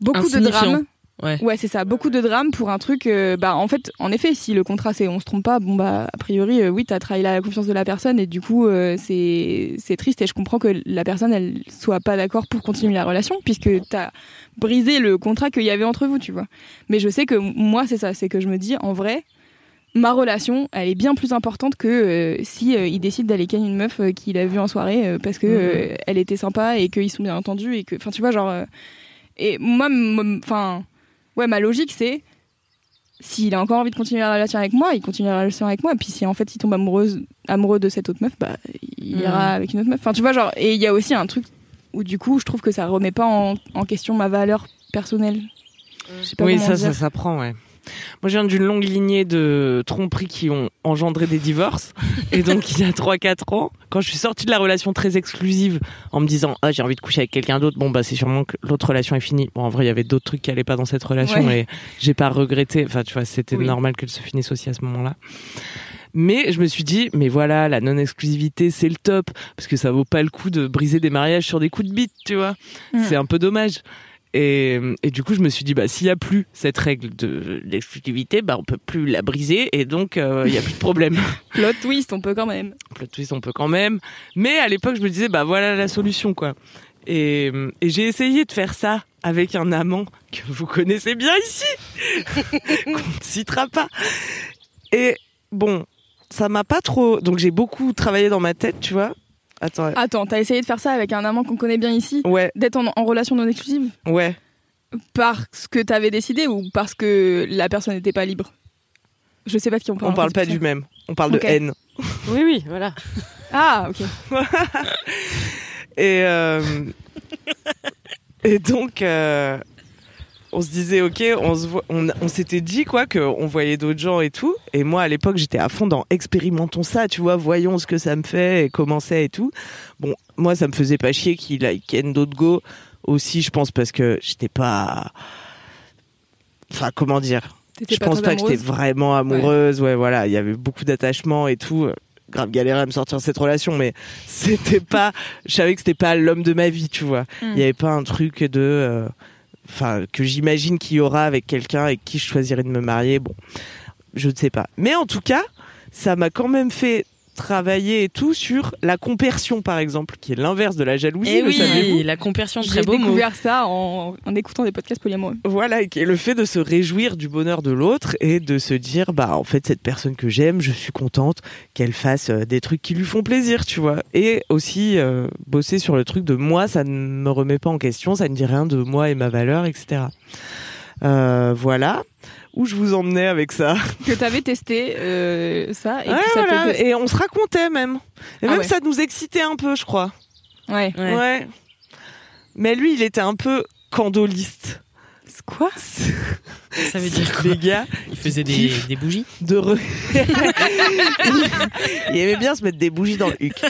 E: beaucoup de
A: Insignifiant.
E: Drames.
A: Ouais.
E: c'est ça, beaucoup de drames pour un truc. euh, bah, en fait, en effet, si le contrat c'est on se trompe pas, bon bah a priori, euh, oui, t'as trahi la confiance de la personne et du coup, euh, c'est c'est triste et je comprends que la personne elle soit pas d'accord pour continuer la relation puisque t'as brisé le contrat qu'il y avait entre vous, tu vois. Mais je sais que moi c'est ça, c'est que je me dis en vrai, ma relation, elle est bien plus importante que euh, si euh, il décide d'aller ken une meuf euh, qu'il a vue en soirée parce que
B: Mhm.
E: elle était sympa et qu'ils sont bien entendus et que, enfin, tu vois, genre. et moi, enfin, ouais, ma logique, c'est s'il a encore envie de continuer la relation avec moi, il continue la relation avec moi. Et puis si en fait il tombe amoureuse, amoureux de cette autre meuf, bah il
A: Mhm.
E: ira avec une autre meuf. Enfin, tu vois, genre. Et il y a aussi un truc où du coup, je trouve que ça remet pas en, en question ma valeur personnelle. Je sais pas
B: Oui, ça,
E: dire.
B: ça s'apprend, ouais. Moi, je viens d'une longue lignée de tromperies qui ont engendré des divorces. Et donc, il y a 3-4 ans, quand je suis sortie de la relation très exclusive, en me disant, ah, j'ai envie de coucher avec quelqu'un d'autre, bon, bah, c'est sûrement que l'autre relation est finie. Bon, en vrai, il y avait d'autres trucs qui allaient pas dans cette relation
E: Ouais.
B: et j'ai pas regretté. Enfin, tu vois, c'était
E: Oui.
B: normal qu'elle se finisse aussi à ce moment-là. Mais je me suis dit, mais voilà, la non-exclusivité, c'est le top. Parce que ça vaut pas le coup de briser des mariages sur des coups de bite, tu vois.
E: Mm.
B: C'est un peu dommage. Et, et du coup, je me suis dit, bah, s'il y a plus cette règle de l'exclusivité, bah, on peut plus la briser et donc euh, il y a plus de problème.
E: Plot twist, on peut quand même.
B: Plot twist, on peut quand même. Mais à l'époque, je me disais, bah voilà la solution, quoi. Et, et j'ai essayé de faire ça avec un amant que vous connaissez bien ici, qu'on ne citera pas. Et bon, ça m'a pas trop. Donc j'ai beaucoup travaillé dans ma tête, tu vois. Attends.
E: Attends, t'as essayé de faire ça avec un amant qu'on connaît bien ici
B: Ouais,
E: D'être en, en relation non exclusive
B: ouais.
E: Parce que t'avais décidé ou parce que la personne n'était pas libre? Je sais pas de qui on parle.
B: On parle pas du même. On parle de haine.
F: Oui, oui, voilà.
E: Ah, ok.
B: Et, euh, et donc, euh, on se disait, ok, on, se voit- on, on s'était dit quoi, qu'on voyait d'autres gens et tout. Et moi, à l'époque, j'étais à fond dans expérimentons ça, tu vois, voyons ce que ça me fait et comment c'est et tout. Bon, moi, ça me faisait pas chier qu'il aille ken d'autres go aussi, je pense, parce que j'étais pas. Enfin, comment dire Je pense pas que j'étais vraiment amoureuse. Ouais, voilà, il y avait beaucoup d'attachement et tout. Grave galéré à me sortir de cette relation, mais c'était pas. Je savais que c'était pas l'homme de ma vie, tu vois. Il
E: Hmm.
B: y avait pas un truc de. euh, Enfin, que j'imagine qu'il y aura avec quelqu'un avec qui je choisirais de me marier. Bon, je ne sais pas. Mais en tout cas, ça m'a quand même fait travailler et tout sur la compersion, par exemple, qui est l'inverse de la jalousie.
A: Et
B: le
A: oui, la compersion,
E: J'ai
A: très beau mot.
E: découvert ça en, en écoutant des podcasts polyamoureux.
B: Voilà, qui est le fait de se réjouir du bonheur de l'autre et de se dire, bah, en fait, cette personne que j'aime, je suis contente qu'elle fasse euh, des trucs qui lui font plaisir, tu vois. Et aussi, euh, bosser sur le truc de moi, ça ne me remet pas en question, ça ne dit rien de moi et ma valeur, etc. Euh, voilà. Où je vous emmenais avec ça.
E: Que t'avais testé euh, ça et
B: Ouais,
E: que ça
B: voilà. Et on se racontait même. Et
E: Ah
B: même
E: ouais.
B: ça nous excitait un peu, je crois.
E: Ouais.
A: Ouais.
B: Ouais. Mais lui, il était un peu candoliste.
E: Quoi
A: Ça veut dire quoi
B: Les gars,
A: Il faisait des, bougies
B: de re... il aimait bien se mettre des bougies dans le huc.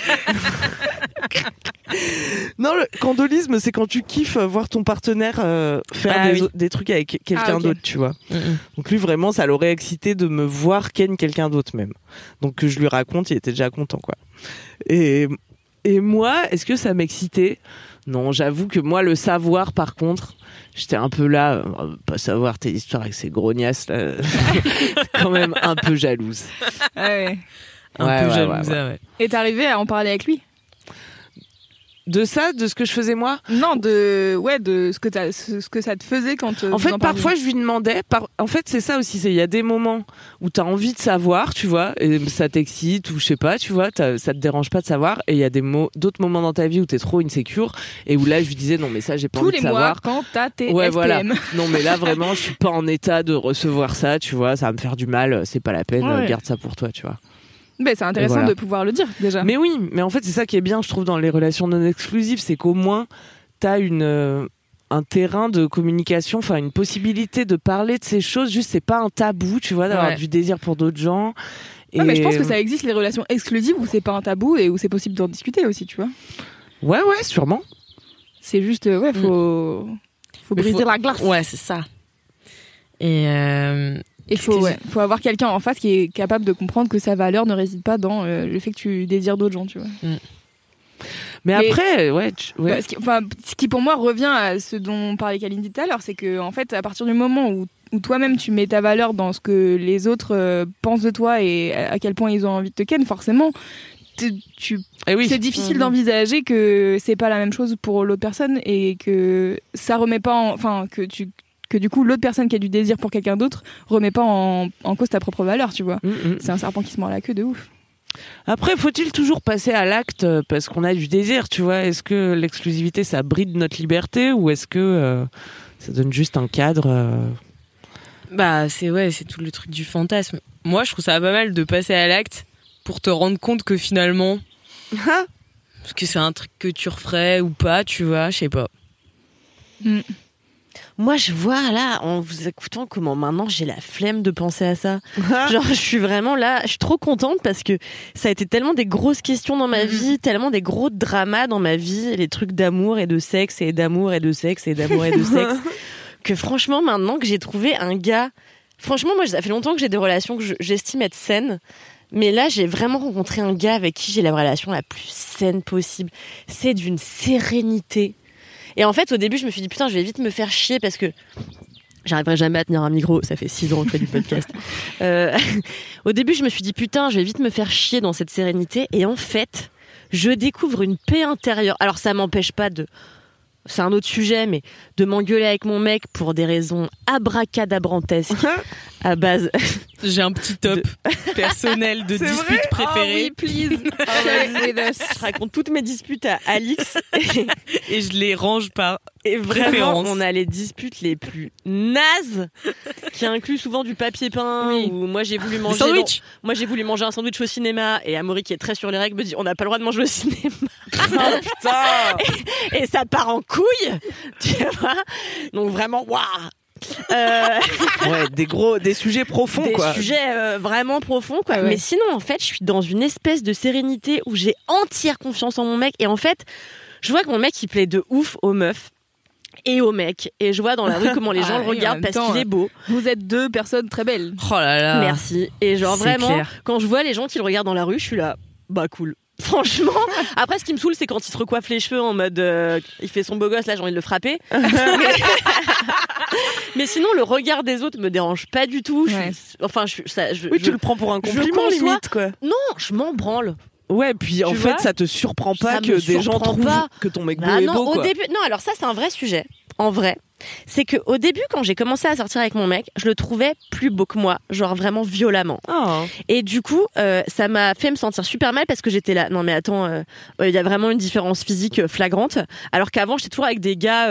B: non, le candolisme, c'est quand tu kiffes voir ton partenaire euh, faire
A: Ah
B: des,
A: oui.
B: au- des trucs avec quelqu'un
E: Ah,
B: d'autre, tu vois. Donc lui, vraiment, ça l'aurait excité de me voir ken quelqu'un d'autre même. Donc que je lui raconte, il était déjà content, quoi. Et, et moi, est-ce que ça m'excitait? Non, j'avoue que moi, le savoir, par contre, j'étais un peu là, euh, pas savoir tes histoires avec ces grognasses, là, quand même un peu jalouse.
E: Ah ouais.
A: Un
B: Ouais,
A: peu
B: ouais,
A: jalouse,
B: ouais, ouais.
A: ouais.
E: Et t'arrivais à en parler avec lui?
B: De ça, de ce que je faisais moi
E: Non, de ouais, de ce que t'as- ce que ça te faisait quand. euh,
B: En fait,
E: en
B: parfois, je lui demandais. Par... En fait, c'est ça aussi. c'est Il y a des moments où tu as envie de savoir, tu vois, et ça t'excite ou je sais pas, tu vois, t'as- ça te dérange pas de savoir. Et il y a des mo- d'autres moments dans ta vie où tu es trop insécure et où là, je lui disais non, mais ça, j'ai pas
E: tous
B: envie
E: les
B: de
E: mois
B: savoir.
E: quand t'as tes
B: Ouais,
E: SPM.
B: voilà. Non, mais là, vraiment, je suis pas en état de recevoir ça, tu vois, ça va me faire du mal, c'est pas la peine,
A: Ouais.
B: garde ça pour toi, tu vois.
E: Ben, c'est intéressant
B: voilà.
E: de pouvoir le dire déjà.
B: Mais oui, mais en fait, c'est ça qui est bien, je trouve, dans les relations non exclusives, c'est qu'au moins, t'as une euh, un terrain de communication, enfin une possibilité de parler de ces choses. Juste, c'est pas un tabou, tu vois, d'avoir
A: Ouais.
B: du désir pour d'autres gens.
E: Ouais, mais je pense que ça existe les relations exclusives où c'est pas un tabou et où c'est possible d'en discuter aussi, tu vois.
B: Ouais, ouais, sûrement.
E: C'est juste, euh, ouais, faut, faut
A: Mais
E: briser
A: faut-
E: la glace.
A: Ouais, c'est ça. Et euh,
E: Il faut, ouais, faut avoir quelqu'un en face qui est capable de comprendre que sa valeur ne réside pas dans euh, le fait que tu désires d'autres gens, tu vois.
B: Mais,
E: Mais-
B: après, ouais, tu- ouais.
E: Parce que- enfin, ce qui pour moi revient à ce dont parlait Kalindi tout à l'heure, c'est que en fait, à partir du moment où, où toi-même tu mets ta valeur dans ce que les autres euh, pensent de toi et à à quel point ils ont envie de te ken, forcément, tu,
B: Eh oui.
E: c'est difficile
A: Mhm.
E: d'envisager que c'est pas la même chose pour l'autre personne et que ça remet pas, en- enfin que tu que du coup l'autre personne qui a du désir pour quelqu'un d'autre remet pas en, en cause ta propre valeur, tu vois.
B: Mm, mm.
E: C'est un serpent qui se mord la queue de ouf.
B: Après, faut-il toujours passer à l'acte euh, parce qu'on a du désir, tu vois? Est-ce que l'exclusivité, ça bride notre liberté ou est-ce que euh, ça donne juste un cadre euh,
A: Bah, c'est ouais, c'est tout le truc du fantasme. Moi, je trouve ça pas mal de passer à l'acte pour te rendre compte que finalement, parce que c'est un truc que tu referais ou pas, tu vois, je sais pas.
F: Moi, je vois là, en vous écoutant, comment maintenant j'ai la flemme de penser à ça. Genre, je suis vraiment là, je suis trop contente parce que ça a été tellement des grosses questions dans ma vie, tellement des gros dramas dans ma vie, les trucs d'amour et de sexe et d'amour et de sexe et d'amour et de sexe, que franchement, maintenant que j'ai trouvé un gars, franchement, moi, ça fait longtemps que j'ai des relations que je- j'estime être saines. Mais là, j'ai vraiment rencontré un gars avec qui j'ai la relation la plus saine possible. C'est d'une sérénité. Et en fait, au début, je me suis dit, putain, je vais vite me faire chier parce que j'arriverai jamais à tenir un micro. Ça fait six ans que je fais du podcast. Euh, au début, je me suis dit, putain, je vais vite me faire chier dans cette sérénité. Et en fait, je découvre une paix intérieure. Alors, ça m'empêche pas de. C'est un autre sujet, mais de m'engueuler avec mon mec pour des raisons abracadabrantesques à base.
A: J'ai un petit top personnel de disputes préférées
E: please. Always with us.
F: Je raconte toutes mes disputes à Alix.
A: et je les range par
F: Et vraiment,
A: Préférence.
F: on a les disputes les plus nazes, qui incluent souvent du papier peint.
A: Oui.
F: Ou moi j'ai voulu manger.
A: sandwich.
F: dans- Moi j'ai voulu manger un sandwich au cinéma et Amaury qui est très sur les règles me dit on n'a pas le droit de manger au cinéma.
B: Oh putain
F: et ça part en couille, tu vois. Donc vraiment waouh. Euh,
B: Ouais, des gros, des sujets profonds,
F: des
B: quoi.
F: sujets euh, vraiment profonds quoi.
E: Ah ouais.
F: Mais sinon en fait, je suis dans une espèce de sérénité où j'ai entière confiance en mon mec et en fait, je vois que mon mec il plaît de ouf aux meufs et aux mecs et je vois dans la rue comment les gens
E: Ah
F: le regardent parce qu'il est beau.
E: Vous êtes deux personnes très belles.
A: Oh là là.
F: Merci. Et genre vraiment,
A: clair.
F: quand je vois les gens qui le regardent dans la rue, je suis là, bah cool. Franchement, après ce qui me saoule, c'est quand il se recoiffe les cheveux en mode, euh, il fait son beau gosse, là j'ai envie de le frapper. Mais... Sinon, le regard des autres me dérange pas du tout. Je suis-
E: Ouais.
F: Enfin, je, ça, je,
B: Oui,
F: je-
B: tu le prends pour un compliment,
F: conçois-
B: limite, quoi.
F: non, je m'en branle.
B: Ouais, puis en fait, ça te surprend pas
F: Ça
B: que
F: me
B: des gens trouvent
F: pas.
B: que ton mec beau
F: Bah
B: est
F: non,
B: beau,
F: au
B: quoi.
F: début, non, alors ça c'est un vrai sujet. En vrai, c'est que au début, quand j'ai commencé à sortir avec mon mec, je le trouvais plus beau que moi, genre vraiment violemment.
B: Ah.
F: Et du coup, euh, ça m'a fait me sentir super mal parce que j'étais là. Non mais attends, euh, euh, il y a vraiment une différence physique flagrante. Alors qu'avant, j'étais toujours avec des gars.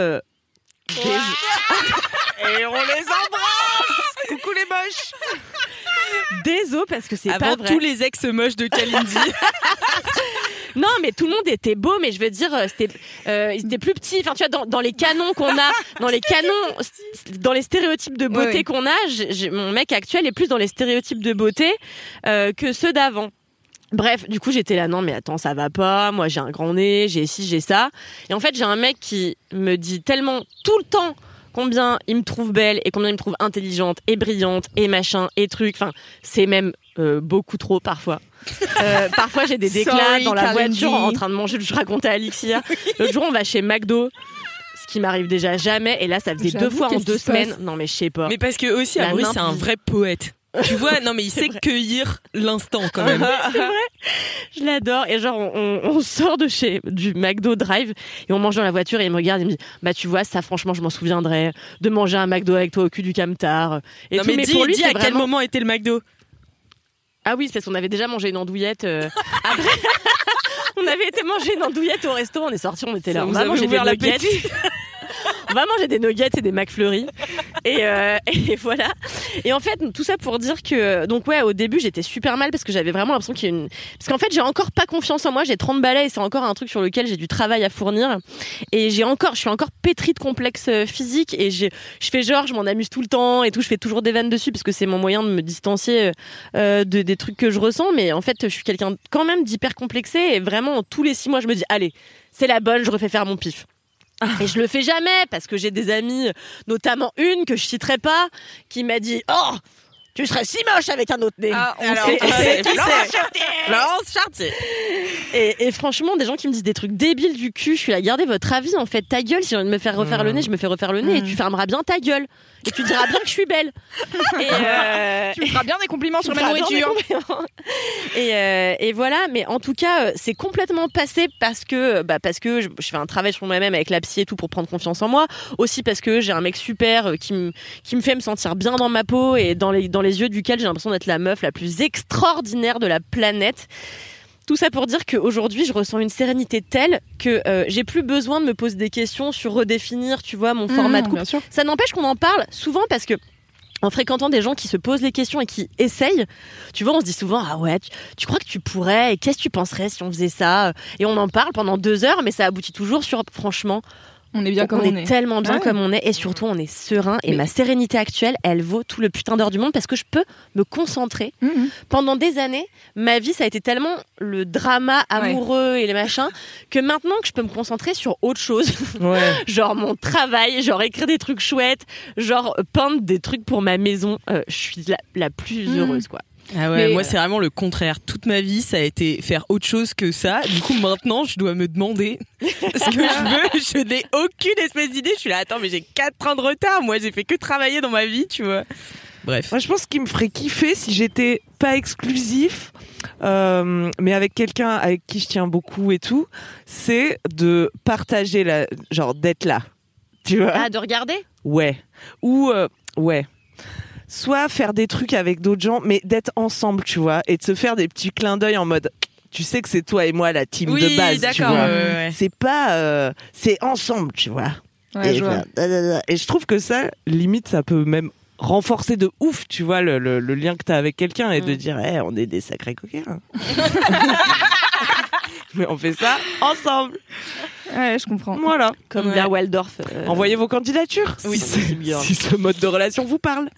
F: Des-
B: Et on les embrasse Coucou les moches
F: Des os parce que c'est pas
A: Avant tous les ex moches de Kalindi.
F: Non, mais tout le monde était beau, mais je veux dire, euh, c'était, euh, ils étaient plus petits. Enfin, tu vois, dans, dans les canons qu'on a, dans les canons, dans les stéréotypes de beauté
E: Ouais, ouais.
F: qu'on a, mon mec actuel est plus dans les stéréotypes de beauté euh, que ceux d'avant. Bref, du coup, j'étais là, non, mais attends, ça va pas. Moi, j'ai un grand nez, j'ai ci, j'ai ça. Et en fait, j'ai un mec qui me dit tellement tout le temps combien il me trouve belle et combien il me trouve intelligente et brillante et machin et truc. Enfin, c'est même euh, beaucoup trop parfois. Euh, parfois, j'ai des déclats
E: Sorry,
F: dans la voiture en train de manger. Je racontais à Alexia. L'autre jour, on va chez McDo. Ce qui m'arrive déjà jamais. Et là, ça faisait deux fois en deux semaines. Non, mais je sais pas.
A: Mais parce que aussi, Amaury, c'est un vrai poète. Tu vois, non mais il sait cueillir l'instant quand même.
F: Je l'adore. Et genre, on, sort de chez du McDo Drive et on mange dans la voiture et il me regarde et il me dit Bah, tu vois, ça, franchement, je m'en souviendrai de manger un McDo avec toi au cul du camtar. Et
A: non
F: tout.
A: mais, dis,
F: pour lui,
A: dis
F: c'est
A: à quel moment était le McDo?
F: Ah oui, c'est parce qu'on avait déjà mangé une andouillette. euh, après. on avait été manger une andouillette au resto, on est sorti, on était là.
A: Ça
F: on
A: vous
F: des
A: ouvert
F: nuggets. on va manger des nuggets et des McFlurry. Et, euh, et voilà. Et en fait, tout ça pour dire que, donc ouais, au début, j'étais super mal parce que j'avais vraiment l'impression qu'il y a une, parce qu'en fait, j'ai encore pas confiance en moi, j'ai 30 balais et c'est encore un truc sur lequel j'ai du travail à fournir. Et j'ai encore, je suis encore pétrie de complexes euh, physiques et je fais genre, je m'en amuse tout le temps et tout, je fais toujours des vannes dessus parce que c'est mon moyen de me distancier euh, de, des trucs que je ressens. Mais en fait, je suis quelqu'un quand même d'hyper complexé et vraiment, tous les six mois, je me dis, allez, c'est la bonne, je refais faire mon pif. Et je le fais jamais parce que j'ai des amis, notamment une que je citerai pas, qui m'a dit Oh, tu serais si moche avec un autre nez.
E: Ah, on
F: Alors,
E: sait qui c'est.
F: qui
A: Florence
F: c'est
A: Florence Chartier.
F: Et, et franchement, des gens qui me disent des trucs débiles du cul, je suis là, gardez votre avis en fait, ta gueule. Si j'ai envie de me faire refaire le nez, je me fais refaire le nez et tu fermeras bien ta gueule. Et tu diras bien que je suis belle. Et, euh,
E: Tu me feras bien des compliments sur ma nourriture.
F: Et, euh, et voilà, mais en tout cas, euh, c'est complètement passé parce que, bah, parce que je, je fais un travail sur moi-même avec la psy et tout pour prendre confiance en moi. Aussi parce que j'ai un mec super qui me, qui me fait me sentir bien dans ma peau et dans les, dans les yeux duquel j'ai l'impression d'être la meuf la plus extraordinaire de la planète. Tout ça pour dire qu'aujourd'hui, je ressens une sérénité telle que euh, j'ai plus besoin de me poser des questions sur redéfinir, tu vois, mon format de couple. Ça n'empêche qu'on en parle souvent parce que en fréquentant des gens qui se posent les questions et qui essayent, tu vois, on se dit souvent ah ouais, tu, tu crois que tu pourrais et qu'est-ce que tu penserais si on faisait ça? Et on en parle pendant deux heures, mais ça aboutit toujours sur franchement,
E: On est bien comme
F: on,
E: on
F: est,
E: est.
F: tellement bien
E: Ouais.
F: comme on est et surtout on est serein et
E: Mais-
F: ma sérénité actuelle, elle vaut tout le putain d'heure du monde parce que je peux me concentrer.
E: Mhm.
F: Pendant des années, ma vie ça a été tellement le drama amoureux et les machins que maintenant que je peux me concentrer sur autre chose
B: Ouais.
F: genre mon travail, genre écrire des trucs chouettes, genre peindre des trucs pour ma maison. Euh, je suis la, la plus
E: Mm.
F: heureuse, quoi.
A: Ah ouais,
E: Mais-
A: moi c'est vraiment le contraire. Toute ma vie, ça a été faire autre chose que ça. Du coup, maintenant, je dois me demander ce que je veux. Je n'ai aucune espèce d'idée. Je suis là, attends, mais j'ai 4 ans de retard. Moi, j'ai fait que travailler dans ma vie, tu vois. Bref.
B: Moi, je pense qu'il me ferait kiffer si j'étais pas exclusif, euh, mais avec quelqu'un avec qui je tiens beaucoup et tout, c'est de partager la, genre d'être là. Tu vois?
F: Ah, de regarder?
B: Ouais. Ou euh, ouais. Soit faire des trucs avec d'autres gens, mais d'être ensemble, tu vois, et de se faire des petits clins d'œil en mode. Tu sais que c'est toi et moi la team
A: Oui,
B: de base, tu
A: d'accord.
B: vois.
A: ouais, ouais, ouais.
B: C'est pas, euh, c'est ensemble, tu vois.
E: Ouais,
B: et,
E: je vois.
B: Et trouve que ça, limite, ça peut même renforcer de ouf, tu vois, le, le, le lien que t'as avec quelqu'un et de
F: Mm.
B: dire, Eh, on est des sacrés coquins. Mais on fait ça ensemble.
E: Ouais, je comprends.
B: Voilà.
F: Comme
A: Ouais.
F: Blair Waldorf. euh,
B: Envoyez vos candidatures
F: Oui,
B: si, si ce mode de relation vous parle.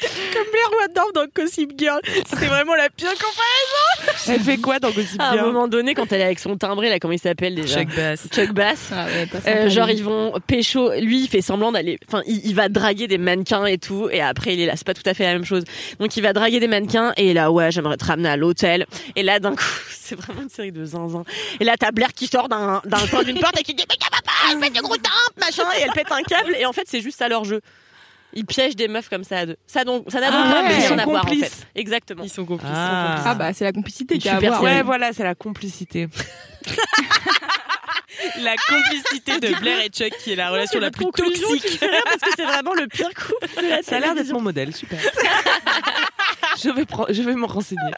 A: Comme Blair Waldorf dans Gossip Girl. C'est vraiment la pire comparaison.
B: Elle fait quoi dans Gossip
F: À un
B: Girl
F: moment donné, quand elle est avec son timbré, là, comment il s'appelle déjà
A: Chuck Bass.
F: Chuck Bass.
E: Ah ouais,
F: Euh, genre ils vont pécho, lui il fait semblant d'aller, enfin il, il va draguer des mannequins et tout, et après il est là, c'est pas tout à fait la même chose. Donc il va draguer des mannequins et là ouais j'aimerais te ramener à l'hôtel. Et là d'un coup c'est vraiment une série de zinzin. Et là t'as Blair qui sort d'un d'un coin d'une porte et qui dit mais pas, je pète des gros timps machin et elle pète un câble et en fait c'est juste ça leur jeu. Ils piègent des meufs comme ça à deux. Ça donc ça n'a donc
E: Ah ouais,
F: rien
E: ils
B: sont
F: à voir en
B: complices.
F: fait. Exactement.
A: Ils sont complices.
B: Ah.
E: Ah bah c'est la complicité y a à.
B: Ouais, voilà, c'est la complicité.
A: La complicité de Blair et Chuck qui est la relation la plus
F: qui
A: toxique.
F: parce que c'est vraiment le pire couple la
B: Ça a l'air d'être mon modèle, super. je vais je vais me renseigner.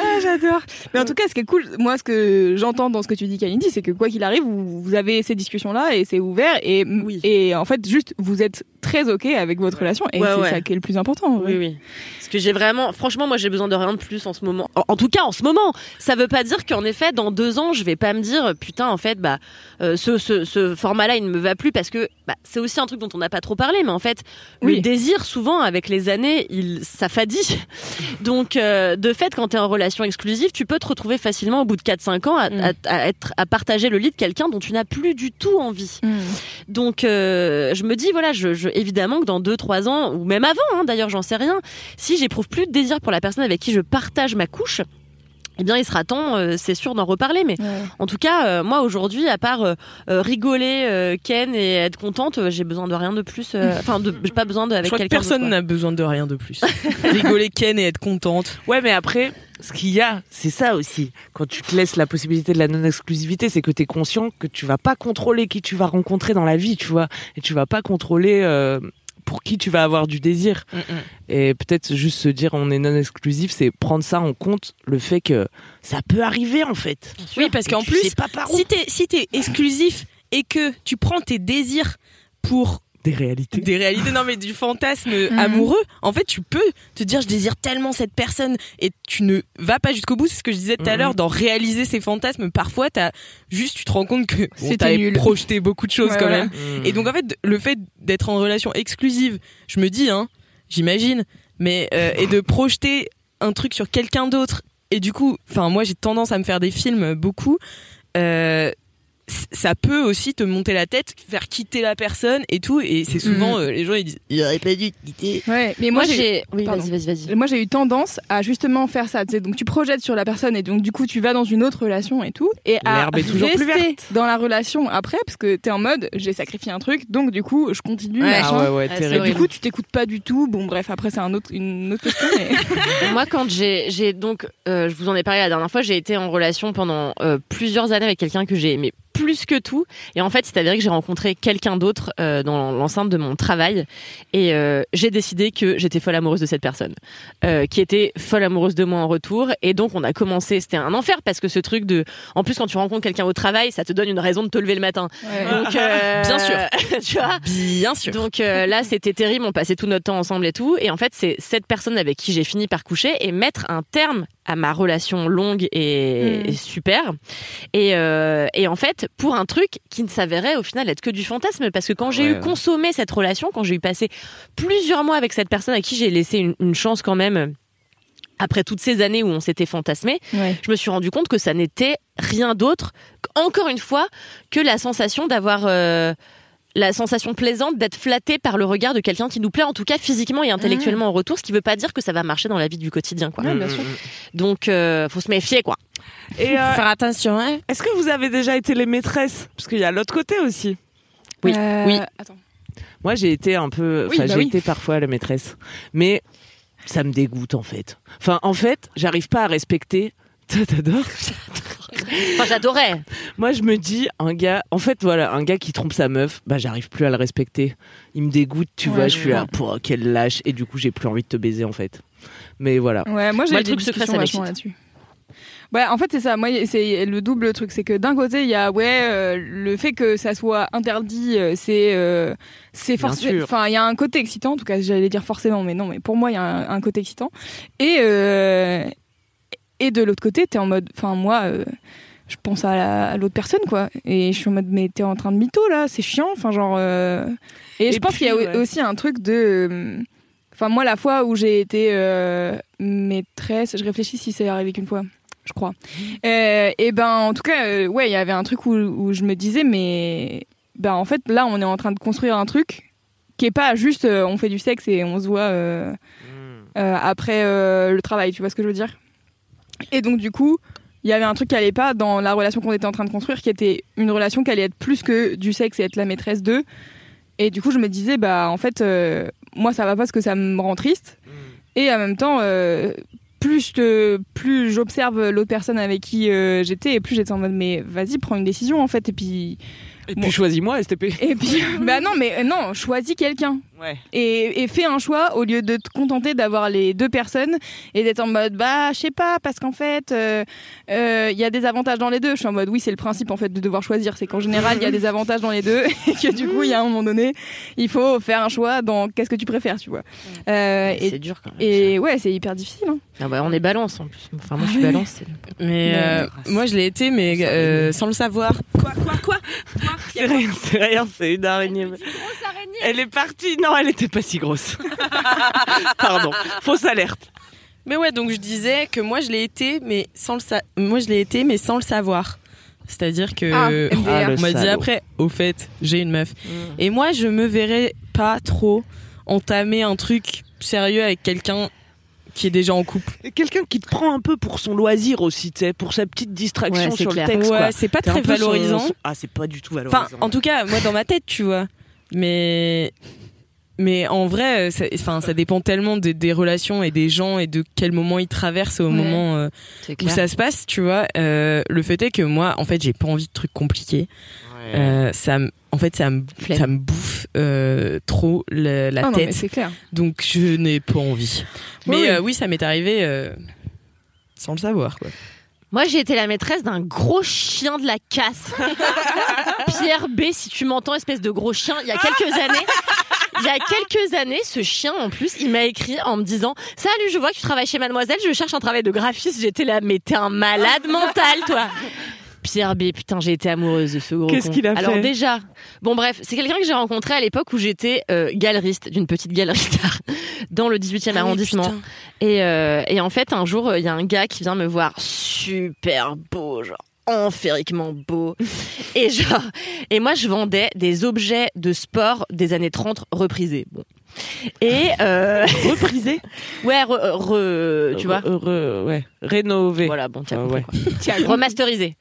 E: Ah, j'adore. Mais en tout cas, ce qui est cool, moi, ce que j'entends dans ce que tu dis, Kalindi, c'est que quoi qu'il arrive, vous, vous avez ces discussions-là et c'est ouvert et,
F: Oui.
E: et en fait, juste, vous êtes très ok avec votre relation et
F: Ouais,
E: c'est
F: ouais.
E: ça qui est le plus important.
F: Oui, oui. Parce que j'ai vraiment, franchement, moi, j'ai besoin de rien de plus en ce moment. En, en tout cas, en ce moment, ça veut pas dire qu'en effet, dans deux ans, je vais pas me dire, putain, en fait, bah, euh, ce, ce, ce format-là, il ne me va plus parce que, bah, c'est aussi un truc dont on n'a pas trop parlé, mais en fait, le désir, souvent, avec les années, il s'affadit. Donc, euh, de fait, quand t'es en relation exclusive, tu peux te retrouver facilement au bout de 4-5 ans à,
E: Mm.
F: à- à être, à partager le lit de quelqu'un dont tu n'as plus du tout envie.
E: Mm.
F: Donc euh, je me dis voilà, je, je- évidemment que dans deux trois ans ou même avant, hein, d'ailleurs j'en sais rien, si j'éprouve plus de désir pour la personne avec qui je partage ma couche. Eh bien, il sera temps, euh, c'est sûr, d'en reparler. Mais
E: Ouais.
F: en tout cas, euh, moi aujourd'hui, à part euh, euh, rigoler, euh, Ken et être contente, euh, j'ai besoin de rien de plus. euh, Enfin, de j'ai pas besoin de
A: Je
F: avec
A: crois que
F: quelqu'un.
A: personne n'a besoin de rien de plus. Rigoler Ken et être contente.
B: Ouais, mais après, ce qu'il y a, c'est ça aussi. Quand tu te laisses la possibilité de la non-exclusivité, c'est que tu es conscient que tu vas pas contrôler qui tu vas rencontrer dans la vie, tu vois. Et tu vas pas contrôler euh, pour qui tu vas avoir du désir. Et peut-être juste se dire on est non-exclusif, c'est prendre ça en compte, le fait que ça peut arriver en fait.
A: Oui, parce qu'en plus,
B: sais pas par où.
A: si t'es si t'es exclusif et que tu prends tes désirs pour
B: Des réalités.
A: des réalités, non mais du fantasme
E: Mhm.
A: amoureux, en fait tu peux te dire je désire tellement cette personne et tu ne vas pas jusqu'au bout, c'est ce que je disais tout à
B: Mhm.
A: l'heure, dans réaliser ces fantasmes, parfois t'as juste tu te rends compte que bon, t'avais projeté beaucoup de choses
E: Ouais,
A: quand
E: voilà.
A: même. Et donc en fait le fait d'être en relation exclusive, je me dis hein, j'imagine, mais euh, et de projeter un truc sur quelqu'un d'autre et du coup, enfin moi j'ai tendance à me faire des films beaucoup. Euh, ça peut aussi te monter la tête, faire quitter la personne et tout. Et c'est souvent euh, les gens ils disent il aurait pas dû te quitter.
E: Ouais, mais
F: Moi,
E: moi, j'ai.
F: Oui, vas-y, vas-y, vas-y.
E: moi j'ai eu tendance à justement faire ça. tu sais, Donc tu projettes sur la personne et donc du coup tu vas dans une autre relation et tout et à
B: L'herbe est toujours plus
E: rester
B: verte.
E: dans la relation après parce que t'es en mode j'ai sacrifié un truc donc du coup je continue.
F: Ouais.
B: Ah ouais, ouais.
E: Et du coup tu t'écoutes pas du tout. Bon bref après c'est un autre une autre question. Mais...
F: Moi, quand j'ai, j'ai donc, euh, je vous en ai parlé la dernière fois, j'ai été en relation pendant euh, plusieurs années avec quelqu'un que j'ai aimé plus que tout. Et en fait, c'est avéré que j'ai rencontré quelqu'un d'autre euh, dans l'enceinte de mon travail. Et euh, j'ai décidé que j'étais folle amoureuse de cette personne, euh, qui était folle amoureuse de moi en retour. Et donc, on a commencé. C'était un enfer parce que ce truc de, en plus, quand tu rencontres quelqu'un au travail, ça te donne une raison de te lever le matin. Donc,
A: Bien sûr.
F: tu vois.
A: Bien sûr.
F: Donc là, c'était terrible. On passait tout notre temps ensemble et tout. Et en fait, c'est cette personne avec qui j'ai fini par coucher et mettre un terme à ma relation longue et,
E: Mm.
F: et super. Et, euh, et en fait, pour un truc qui ne s'avérait au final être que du fantasme, parce que quand j'ai
B: Ouais,
F: eu
B: ouais.
F: consommé cette relation, quand j'ai eu passé plusieurs mois avec cette personne à qui j'ai laissé une, une chance quand même. Après toutes ces années où on s'était fantasmé,
E: Ouais.
F: je me suis rendu compte que ça n'était rien d'autre, encore une fois, que la sensation d'avoir euh, la sensation plaisante d'être flatté par le regard de quelqu'un qui nous plaît, en tout cas physiquement et intellectuellement en retour, ce qui veut pas dire que ça va marcher dans la vie du quotidien, quoi.
E: Ouais, bien sûr.
F: Donc, euh, faut se méfier, quoi.
B: Et euh,
A: Faire attention, hein.
B: est-ce que vous avez déjà été les maîtresses? Parce qu'il y a l'autre côté aussi.
F: Oui,
E: Euh,
A: oui.
E: Attends.
B: Moi, j'ai été un peu.
E: Oui,
B: Enfin,
E: bah
B: j'ai
E: oui.
B: été parfois la maîtresse. Mais ça me dégoûte, en fait. Enfin, en fait, j'arrive pas à respecter. T'adores?
F: Enfin, j'adorais.
B: Moi, je me dis, un gars. En fait, voilà, un gars qui trompe sa meuf, bah, j'arrive plus à le respecter. Il me dégoûte, tu
E: Ouais,
B: vois.
E: je
B: suis là, pour quel lâche. Et du coup, j'ai plus envie de te baiser, en fait. Mais voilà.
E: Ouais, moi j'ai
F: le truc secret,
E: vachement là-dessus. Ouais, en fait c'est ça. Moi c'est le double truc, c'est que d'un côté il y a ouais euh, le fait que ça soit interdit, euh, c'est euh, c'est forcément. Enfin il y a un côté excitant. En tout cas j'allais dire forcément, mais non. Mais pour moi il y a un, un côté excitant. Et euh, et de l'autre côté t'es en mode, enfin moi. euh, je pense à, la- à l'autre personne quoi et je suis en mode mais t'es en train de mytho là c'est chiant enfin genre euh, et,
B: Et
E: je pense qu'il y a
B: ouais.
E: aussi un truc de euh, Enfin, moi, la fois où j'ai été maîtresse, je réfléchis si c'est arrivé qu'une fois, je crois. Euh, et ben, en tout cas, euh, ouais, il y avait un truc où, où je me disais, mais ben, en fait, là, on est en train de construire un truc qui est pas juste euh, on fait du sexe et on se voit euh, après le travail, tu vois ce que je veux dire? Et donc, du coup, il y avait un truc qui allait pas dans la relation qu'on était en train de construire, qui était une relation qui allait être plus que du sexe et être la maîtresse d'eux. Et du coup, je me disais, bah, en fait, euh, moi, ça va pas parce que ça me rend triste. Et en même temps, euh, plus je plus j'observe l'autre personne avec qui euh, j'étais, et plus j'étais en mode, mais vas-y, prends une décision, en fait. Et puis,
B: Et
E: Bon.
B: choisis-moi, STP.
E: et puis, bah non, mais euh, non, choisis quelqu'un.
B: Ouais.
E: Et, et fais un choix au lieu de te contenter d'avoir les deux personnes et d'être en mode bah je sais pas parce qu'en fait euh, euh, il y a des avantages dans les deux je suis en mode oui c'est le principe en fait de devoir choisir c'est qu'en général il y a des avantages dans les deux et que du coup il y a un moment donné il faut faire un choix dans qu'est-ce que tu préfères tu vois Euh,
F: c'est dur quand même.
E: et ouais c'est hyper difficile hein.
F: Ah bah, on est balance en plus. Enfin, moi, je suis
E: Ah
F: balance.
A: Mais euh, moi, je l'ai été, mais euh, sans le savoir. Quoi, quoi, quoi?
B: C'est rien, c'est rien, c'est une araignée. Elle est partie. Non, elle était pas si grosse. Pardon. Fausse alerte.
A: Mais ouais, donc je disais que moi, je l'ai été, mais sans le sa- moi, je l'ai été, mais sans le savoir. C'est-à-dire que
E: Ah.
B: Ah,
A: on m'a dit
B: salaud.
A: après, au fait, j'ai une meuf. Et moi, je me verrais pas trop entamer un truc sérieux avec quelqu'un qui est déjà en couple.
B: Et quelqu'un qui te prend un peu pour son loisir aussi, tu sais, pour sa petite distraction
F: Ouais,
B: sur
F: clair.
B: le texte.
A: ouais, c'est pas très valorisant.
B: son- Ah, c'est pas du tout valorisant.
A: Enfin, en tout cas, moi dans ma tête, tu vois. Mais mais en vrai, ça, enfin, ça dépend tellement des, des relations et des gens et de quel moment ils traversent au
E: Ouais.
A: moment euh, où ça se passe, tu vois. Euh, le fait est que moi, en fait, j'ai pas envie de trucs compliqués. Euh, ça, me- en fait, ça me, ça me bouffe euh, trop la, la
E: Ah non, mais
A: tête.
E: c'est clair
A: donc je n'ai pas envie.
E: Oui,
A: Mais
E: oui.
A: euh, oui, ça m'est arrivé euh, sans le savoir, quoi.
F: Moi, j'ai été la maîtresse d'un gros chien de la casse. Pierre B, si tu m'entends, espèce de gros chien, il y a quelques années. Il y a quelques années, ce chien, en plus, il m'a écrit en me disant Salut, je vois que tu travailles chez Mademoiselle, je cherche un travail de graphiste. J'étais là, mais t'es un malade mental, toi. Pierre B, putain, j'ai été amoureuse de ce gros
B: Qu'est-ce qu'il a
F: Alors
B: fait
F: déjà, bon bref, c'est quelqu'un que j'ai rencontré à l'époque où j'étais euh, galeriste d'une petite galerie d'art dans le 18e
A: Ah
F: arrondissement. Et, euh, et en fait, un jour, il y a un gars qui vient me voir super beau, genre enfériquement beau. et genre, et moi, je vendais des objets de sport des années 30 reprisés. Bon. Et euh,
B: Reprisé
F: ouais, re- re- tu vois.
B: Re- re- ouais. Rénové.
F: Voilà, bon, tiens,
B: ouais.
F: Remasterisé.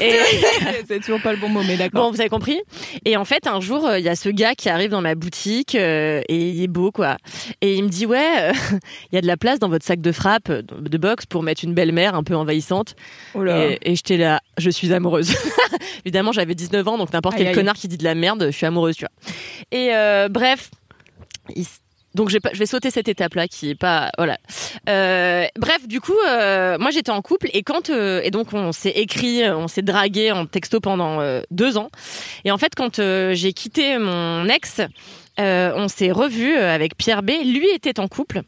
F: Et-
E: c'est toujours pas le bon mot, mais
F: Bon,
E: d'accord.
F: vous avez compris. Et en fait, un jour, euh, il y a ce gars qui arrive dans ma boutique euh, et il est beau, quoi. Et il me dit ouais, euh, il y a de la place dans votre sac de frappe euh, de boxe pour mettre une belle-mère un peu envahissante.
E: Oh là.
F: Et, et j'étais là, je suis amoureuse. Évidemment, j'avais 19 ans, donc n'importe quel
E: aïe.
F: connard qui dit de la merde, je suis amoureuse, tu vois. Et euh, bref. Donc je vais, pas- je vais sauter cette étape-là qui est pas voilà. Euh, bref, du coup, euh, moi j'étais en couple et quand euh, et donc on s'est écrit, on s'est dragué en texto pendant euh, deux ans. Et en fait, quand euh, j'ai quitté mon ex, euh, on s'est revu avec Pierre B. Lui était en couple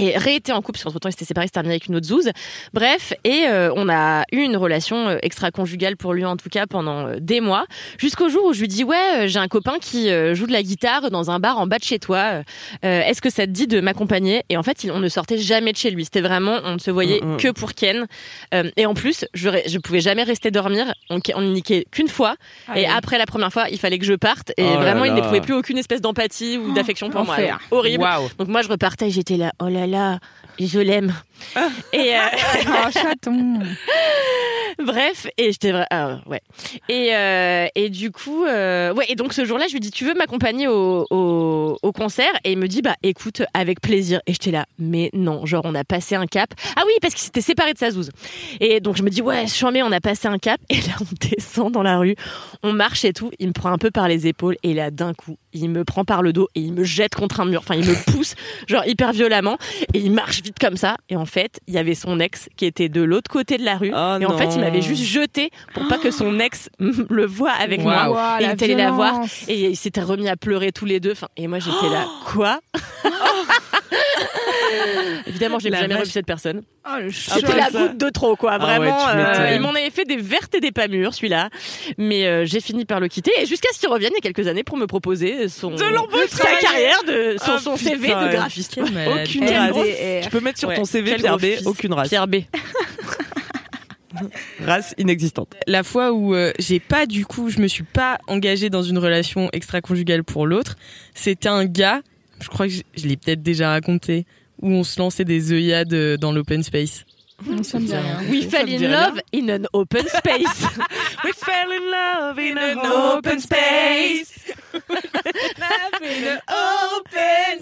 F: et réétait en couple, parce qu'entre temps il s'était séparé, il s'est terminé avec une autre zouze. Bref, et euh, on a eu une relation euh, extra-conjugale pour lui en tout cas pendant euh, des mois, jusqu'au jour où je lui dis ouais, euh, j'ai un copain qui euh, joue de la guitare dans un bar en bas de chez toi. Est-ce que ça te dit de m'accompagner? Et en fait, il- on ne sortait jamais de chez lui. C'était vraiment, on ne se voyait
B: Mm, mm.
F: que pour Ken. Euh, et en plus, je, je pouvais jamais rester dormir. On, on niquait qu'une fois. Et après la première fois, il fallait que je parte. Et
B: Oh là
F: vraiment, il
B: là.
F: n'éprouvait plus aucune espèce d'empathie ou d'affection pour moi.
E: l'enfer.
F: Alors, Horrible. Donc moi je repartais et j'étais là, oh là là, je l'aime. et euh,
E: Oh, chaton.
F: bref, et j'étais ah, ouais. Et euh, et du coup euh, ouais et donc ce jour-là je lui dis tu veux m'accompagner au, au au concert? Et il me dit bah écoute avec plaisir. Et j'étais là mais non genre on a passé un cap. Ah oui parce qu'il s'était séparé de sa zouze. Et donc je me dis ouais mais on a passé un cap. Et là on descend dans la rue on marche et tout. Il me prend un peu par les épaules. Et là d'un coup il me prend par le dos et il me jette contre un mur. Enfin il me pousse genre hyper violemment. Et il marche vite comme ça. Et en fait il y avait son ex qui était de l'autre côté de la rue.
B: Oh
F: et en fait il m'avait juste jeté pour pas que son ex le voie avec moi. Et il était allé la voir et il s'était remis à pleurer tous les deux. Enfin, et moi j'étais là quoi? évidemment j'ai jamais revu cette personne
E: Oh, le
F: c'était la goutte de trop, quoi.
B: Ah
F: Vraiment,
B: ouais,
F: euh,
B: m'étonnes.
F: il m'en avait fait des vertes et des pas mûres, celui-là. Mais euh, j'ai fini par le quitter et jusqu'à ce qu'il revienne il y a quelques années pour me proposer son
B: De
F: sa carrière de son,
B: Ah,
F: son
B: putain,
F: CV de graphiste.
B: Aucune race. Tu peux mettre sur
F: Ouais,
B: ton CV
F: quel
B: Pierre B,
F: fils.
B: aucune race.
F: Pierre B.
B: Race inexistante.
A: la fois où euh, j'ai pas du coup, je me suis pas engagée dans une relation extra-conjugale pour l'autre, c'était un gars, je crois que je, je l'ai peut-être déjà raconté, où on se lançait des œillades euh, dans l'open space.
E: Ça me dit rien.
F: We fell in love in an open space.
B: We fell in love in
A: an open space.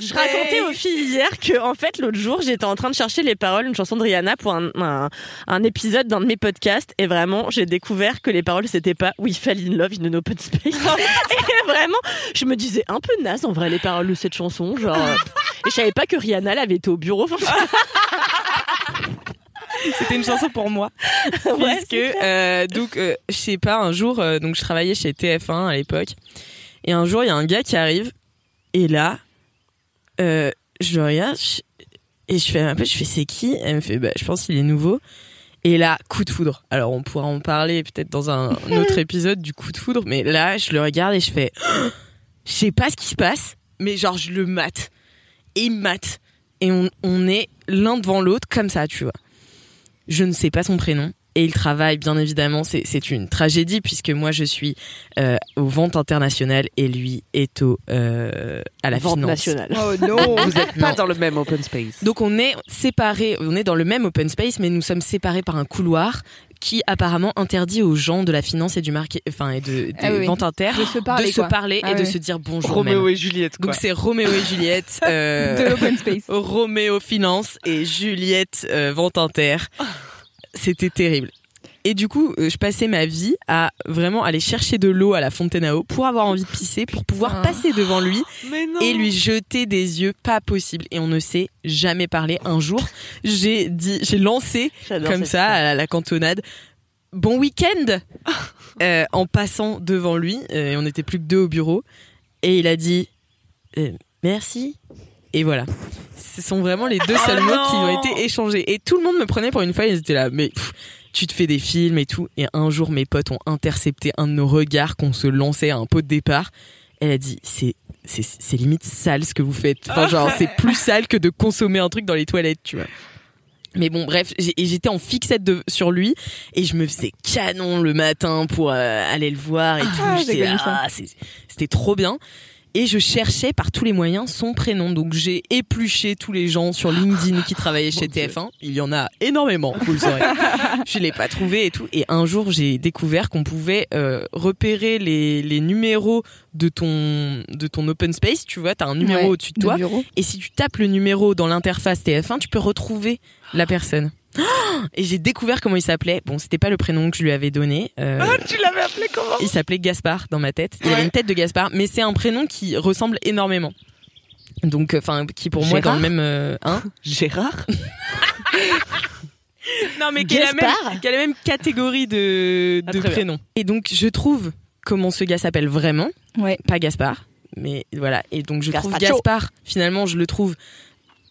F: Je racontais aux filles hier que, en fait, l'autre jour, j'étais en train de chercher les paroles d'une chanson de Rihanna pour un, un, un épisode d'un de mes podcasts. Et vraiment, j'ai découvert que les paroles, c'était pas We fell in love in an open space. et vraiment, je me disais un peu naze, en vrai, les paroles de cette chanson. Genre, et je savais pas que Rihanna l'avait été au bureau.
A: C'était une chanson pour moi.
F: ouais,
A: puisque euh, donc euh, je sais pas un jour euh, donc je travaillais chez TF1 à l'époque. Et un jour il y a un gars qui arrive. Et là je le regarde je- et je fais un peu je fais c'est qui? Elle me fait bah, je pense qu'il est nouveau. Et là coup de foudre. Alors on pourra en parler peut-être dans un autre épisode du coup de foudre. Mais là je le regarde et je fais je sais pas ce qui se passe mais genre je le mate. Et il mate. Et on, on est l'un devant l'autre comme ça tu vois je ne sais pas son prénom. Et il travaille, bien évidemment, c'est une tragédie puisque moi je suis euh, aux ventes internationales et lui est au euh, à la
F: Vente
A: finance.
F: nationale.
E: Oh non.
B: Vous êtes pas
A: Non.
B: dans le même open space.
A: Donc on est séparés, on est dans le même open space, mais nous sommes séparés par un couloir qui apparemment interdit aux gens de la finance et du market, enfin et de des
E: Ah oui, oui.
A: ventes inter
E: De se parler,
A: de se
E: quoi.
A: parler
E: Ah
A: et de se dire bonjour. même.
B: Roméo et Juliette, quoi.
A: Donc c'est Roméo et Juliette. euh,
E: De l'open space.
A: Roméo Finance et Juliette euh, Vente Inter. C'était terrible. Et du coup, euh, je passais ma vie à vraiment aller chercher de l'eau à la fontaine à eau pour avoir envie de pisser, pour pouvoir passer devant lui et lui jeter des yeux pas possible. Et on ne s'est jamais parlé. Un jour, j'ai dit, j'ai lancé comme ça à la, cantonade. Bon week-end Euh, en passant devant lui. euh, on n'était plus que deux au bureau. Et il a dit euh, merci. Et voilà. Ce sont vraiment les deux seuls
B: Oh
A: mots
B: non
A: qui ont été échangés. Et tout le monde me prenait pour une fois. Ils étaient là, mais pff, tu te fais des films et tout. Et un jour, mes potes ont intercepté un de nos regards qu'on se lançait à un pot de départ. Elle a dit, c'est c'est limite sale ce que vous faites. Enfin, genre, c'est plus sale que de consommer un truc dans les toilettes, tu vois. Mais bon, bref, j'étais en fixette de, sur lui et je me faisais canon le matin pour euh, aller le voir et tout.
E: Ah, ça.
A: ah, c'était trop bien. Et je cherchais par tous les moyens son prénom. Donc j'ai épluché tous les gens sur LinkedIn qui travaillaient chez TF1. Il y en a énormément, vous le saurez. je l'ai pas trouvé et tout. Et un jour, j'ai découvert qu'on pouvait euh, repérer les, les numéros de ton de ton open space. Tu vois, t'as un numéro
E: Ouais,
A: au-dessus de toi.
E: bureau.
A: Et si tu tapes le numéro dans l'interface TF1, tu peux retrouver la personne. Et j'ai découvert comment il s'appelait. Bon, c'était pas le prénom que je lui avais donné. Euh,
B: Tu l'avais appelé comment?
A: il s'appelait Gaspard dans ma tête. Il avait une tête de Gaspard, mais c'est un prénom qui ressemble énormément. Donc, enfin, qui pour moi est dans le
B: Gérard
A: même. euh, hein
B: Gérard?
A: Non, mais qui a, la
F: Gaspard?
A: même, qui a la même catégorie de,
B: Ah,
A: de
B: bien.
A: prénoms. Et donc, je trouve comment ce gars s'appelle vraiment.
E: Ouais.
A: Pas Gaspard, mais voilà. Et donc, je trouve. Gaspard, finalement, je le trouve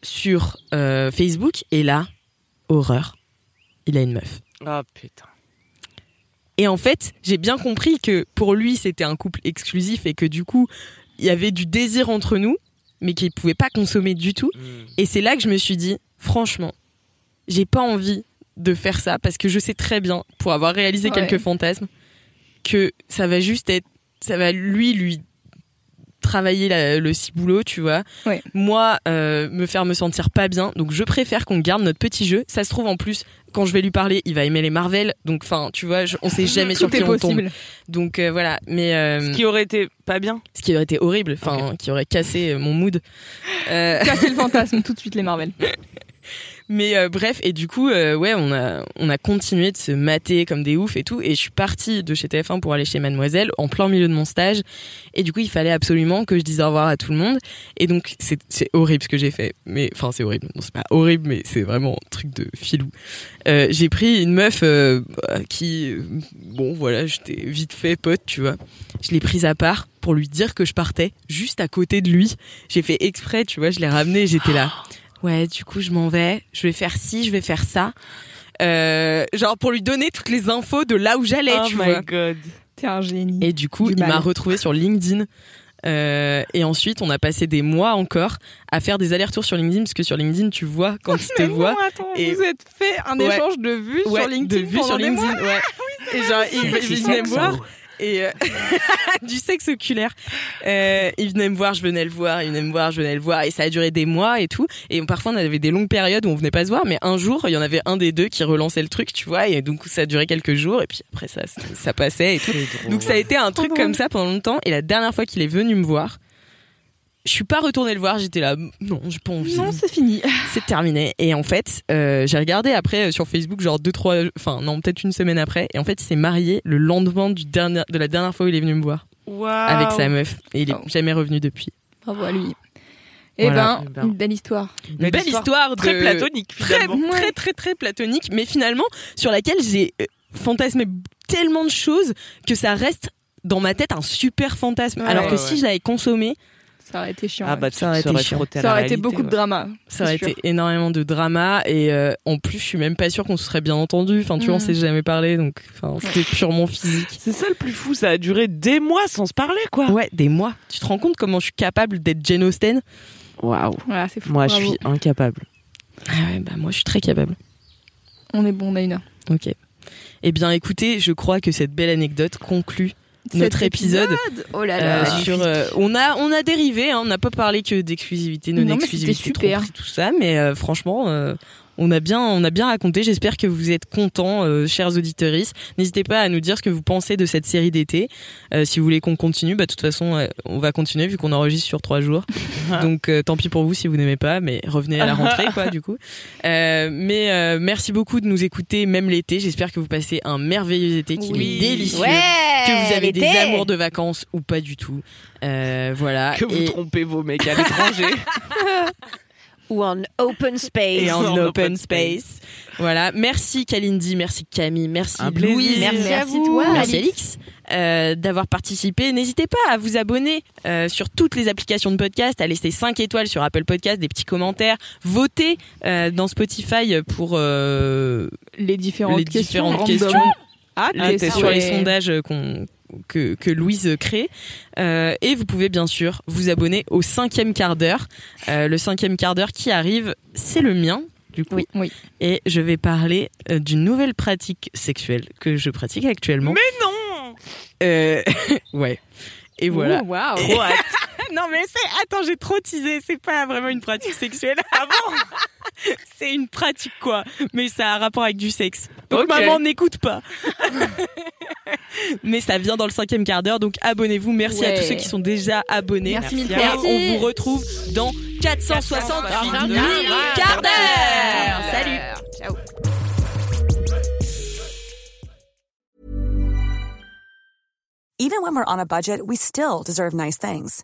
A: sur euh, Facebook. Et là, horreur. Il a une meuf.
B: Ah putain.
A: Et en fait, j'ai bien compris que pour lui, c'était un couple exclusif et que du coup, il y avait du désir entre nous, mais qu'il pouvait pas consommer du tout. Et c'est là que je me suis dit, franchement, j'ai pas envie de faire ça parce que je sais très bien, pour avoir réalisé
E: Ouais.
A: quelques fantasmes, que ça va juste être, ça va lui, lui travailler la- le ciboulot, tu vois.
E: Ouais.
A: Moi, euh, me faire me sentir pas bien. Donc, je préfère qu'on garde notre petit jeu. Ça se trouve, en plus, quand je vais lui parler, il va aimer les Marvel. Donc, enfin, tu vois, je- on sait jamais sur qui
E: est
A: on tombe.
E: possible.
A: Donc, euh, voilà. Mais, euh,
B: Ce qui aurait été pas bien.
A: ce qui aurait été horrible, enfin, qui aurait cassé mon mood. Euh,
E: Casser le fantasme tout de suite les Marvel.
A: Mais euh, bref, et du coup, euh, ouais, on a, on a continué de se mater comme des oufs et tout. Et je suis partie de chez TF1 pour aller chez Mademoiselle en plein milieu de mon stage. Et du coup, il fallait absolument que je dise au revoir à tout le monde. Et donc, c'est horrible ce que j'ai fait. Mais enfin, c'est horrible. Non, c'est pas horrible, mais c'est vraiment un truc de filou. Euh, j'ai pris une meuf euh, qui, bon, voilà, j'étais vite fait pote, tu vois. Je l'ai prise à part pour lui dire que je partais juste à côté de lui. J'ai fait exprès, tu vois, je l'ai ramené, j'étais là. Ouais, du coup, je m'en vais. Je vais faire ci, je vais faire ça. Euh, genre pour lui donner toutes les infos de là où j'allais,
B: oh
A: tu
B: my
A: vois.
B: god.
E: T'es un génie.
A: Et du coup,
E: Du
A: il m'a retrouvé sur LinkedIn. Euh, et ensuite, on a passé des mois encore à faire des allers-retours sur LinkedIn, parce que sur LinkedIn, tu vois quand il te
E: non, attends,
A: Et-
E: vous êtes fait un
A: Ouais.
E: échange de vues
A: Ouais,
E: sur LinkedIn
A: de vues sur
E: des
A: LinkedIn, ouais. Et genre, il, il venait me voir. Et euh, du sexe oculaire. Euh, il venait me voir, je venais le voir, il venait me voir, je venais le voir, et ça a duré des mois et tout. Et parfois on avait des longues périodes où on venait pas se voir, mais un jour il y en avait un des deux qui relançait le truc, tu vois, et donc ça a duré quelques jours, et puis après ça, ça passait et tout. Donc ça a été un truc comme ça pendant longtemps. Et la dernière fois qu'il est venu me voir, je suis pas retournée le voir, j'étais là, non, j'ai pas envie
E: Non, c'est fini.
A: c'est terminé. Et en fait, euh, j'ai regardé après euh, sur Facebook, genre deux, trois, enfin non, peut-être une semaine après. Et en fait, il s'est marié le lendemain du dernier, de la dernière fois où il est venu me voir
B: Waouh.
A: avec sa meuf. Et il est
E: Oh.
A: jamais revenu depuis.
E: Bravo à lui. Eh
A: Voilà.
E: ben,
B: Eh ben.
E: une belle histoire.
A: Une belle, histoire, de-
B: très platonique
A: très, très, très, très platonique, mais finalement sur laquelle j'ai euh, fantasmé tellement de choses que ça reste dans ma tête un super fantasme.
E: Ouais,
A: Alors que
B: ouais,
A: si je l'avais consommé,
E: Ça aurait été chiant.
B: Ah bah
A: Ça aurait été chiant.
E: ça aurait été
B: réalité,
E: beaucoup de drama.
A: ça aurait
E: sûr.
A: été énormément de drama et euh, en plus je suis même pas sûre qu'on se serait bien entendu. Enfin tu vois, on
E: Mhm.
A: s'est jamais parlé donc enfin c'était purement physique.
B: C'est ça le plus fou, ça a duré des mois sans se parler quoi.
A: Ouais, des mois. Tu te rends compte comment je suis capable d'être Jane Austen?
B: Waouh.
E: Voilà.
B: Moi je suis incapable.
A: Ah ouais, bah moi je suis très capable.
E: On est bon, on a une heure.
A: Ok. Eh bien écoutez, je crois que cette belle anecdote conclut notre épisode.
E: Oh là
A: euh,
E: là.
A: sur, euh, on a on a dérivé, hein, on n'a pas parlé que d'exclusivité, non,
E: Non,
A: exclusivité,
E: super.
A: tromperie, tout ça, mais euh, franchement, euh, on a bien on a bien raconté. J'espère que vous êtes contents, euh, chers auditeurs. N'hésitez pas à nous dire ce que vous pensez de cette série d'été. Euh, si vous voulez qu'on continue, bah de toute façon, euh, on va continuer vu qu'on enregistre sur trois jours. Donc euh, tant pis pour vous si vous n'aimez pas, mais revenez à la rentrée quoi du coup. Mais merci beaucoup de nous écouter même l'été. J'espère que vous passez un merveilleux été qui
B: Oui.
A: est délicieux.
F: Ouais,
A: que vous avez des amours de vacances ou pas du tout. Voilà.
B: Que vous
A: Et-
B: trompez vos mecs à l'étranger.
F: Ou en open space.
A: et en
B: En
A: open
B: open
A: space. Voilà. Merci Kalindi, merci Camille, merci
B: Un plaisir.
A: Louise,
E: Merci,
F: à
E: merci
F: vous.
E: toi.
A: merci
E: Alix.
A: Euh, d'avoir participé. N'hésitez pas à vous abonner euh, sur toutes les applications de podcast, à laisser 5 étoiles sur Apple Podcast, des petits commentaires, voter euh, dans Spotify pour euh,
E: Les différentes
A: les
E: questions.
A: différentes questions
E: Ah,
A: Ah,
E: t'es
A: sur les sondages qu'on que, que Louise crée. Euh, et vous pouvez bien sûr vous abonner au cinquième quart d'heure. Euh, le cinquième quart d'heure qui arrive, c'est le mien. du coup.
E: Oui, oui.
A: Et je vais parler euh, d'une nouvelle pratique sexuelle que je pratique actuellement.
B: Mais non
A: Euh, ouais. Et voilà.
E: Ouh, waouh.
A: Non mais c'est attends j'ai trop teasé. C'est pas vraiment une pratique sexuelle. Ah bon c'est une pratique quoi. Mais ça a un rapport avec du sexe. Donc maman n'écoute pas. Mais ça vient dans le cinquième quart d'heure. Donc abonnez-vous. Merci à tous ceux qui sont déjà abonnés.
E: Merci mille fois.
A: on vous retrouve dans 468 000 quarts d'heure. Salut.
E: Ciao.
H: Even when we're on a budget, we still deserve nice things.